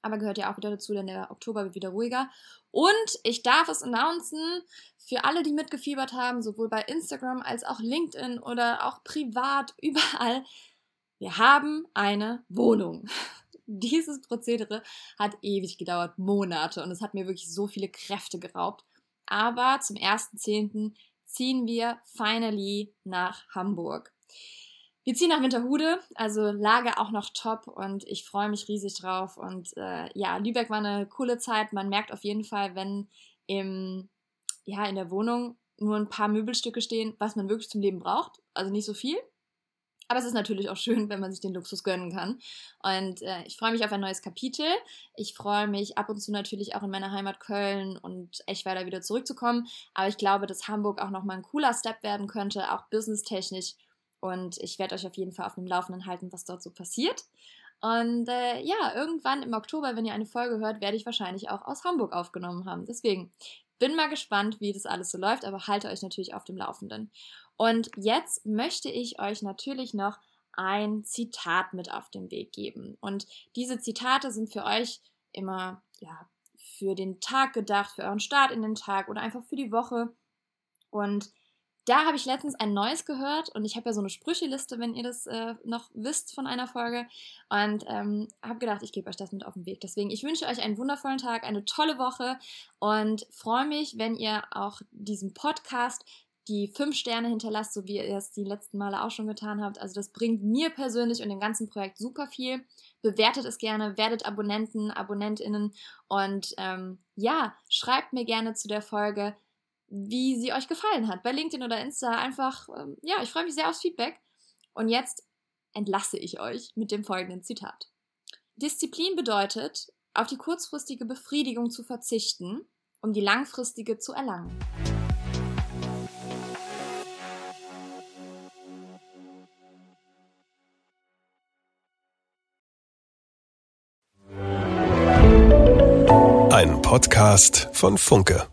Speaker 3: Aber gehört ja auch wieder dazu, denn der Oktober wird wieder ruhiger. Und ich darf es announcen für alle, die mitgefiebert haben, sowohl bei Instagram als auch LinkedIn oder auch privat, *laughs* überall. Wir haben eine Wohnung. *laughs* Dieses Prozedere hat ewig gedauert, Monate. Und es hat mir wirklich so viele Kräfte geraubt. Aber zum 1.10. ziehen wir finally nach Hamburg. Wir ziehen nach Winterhude, also Lage auch noch top und ich freue mich riesig drauf. Und äh, ja, Lübeck war eine coole Zeit. Man merkt auf jeden Fall, wenn im, ja, in der Wohnung nur ein paar Möbelstücke stehen, was man wirklich zum Leben braucht. Also nicht so viel. Aber es ist natürlich auch schön, wenn man sich den Luxus gönnen kann. Und äh, ich freue mich auf ein neues Kapitel. Ich freue mich ab und zu natürlich auch in meine Heimat Köln und Eschweiler wieder zurückzukommen. Aber ich glaube, dass Hamburg auch nochmal ein cooler Step werden könnte, auch businesstechnisch. Und ich werde euch auf jeden Fall auf dem Laufenden halten, was dort so passiert. Und äh, ja, irgendwann im Oktober, wenn ihr eine Folge hört, werde ich wahrscheinlich auch aus Hamburg aufgenommen haben. Deswegen bin mal gespannt, wie das alles so läuft, aber halte euch natürlich auf dem Laufenden. Und jetzt möchte ich euch natürlich noch ein Zitat mit auf den Weg geben. Und diese Zitate sind für euch immer, ja, für den Tag gedacht, für euren Start in den Tag oder einfach für die Woche. Und da habe ich letztens ein neues gehört und ich habe ja so eine Sprücheliste, wenn ihr das äh, noch wisst von einer Folge. Und ähm, habe gedacht, ich gebe euch das mit auf den Weg. Deswegen, ich wünsche euch einen wundervollen Tag, eine tolle Woche und freue mich, wenn ihr auch diesem Podcast die fünf Sterne hinterlasst, so wie ihr es die letzten Male auch schon getan habt. Also das bringt mir persönlich und dem ganzen Projekt super viel. Bewertet es gerne, werdet Abonnenten, Abonnentinnen und ähm, ja, schreibt mir gerne zu der Folge, wie sie euch gefallen hat. Bei LinkedIn oder Insta einfach, ähm, ja, ich freue mich sehr aufs Feedback. Und jetzt entlasse ich euch mit dem folgenden Zitat. Disziplin bedeutet, auf die kurzfristige Befriedigung zu verzichten, um die langfristige zu erlangen.
Speaker 5: Ein Podcast von Funke.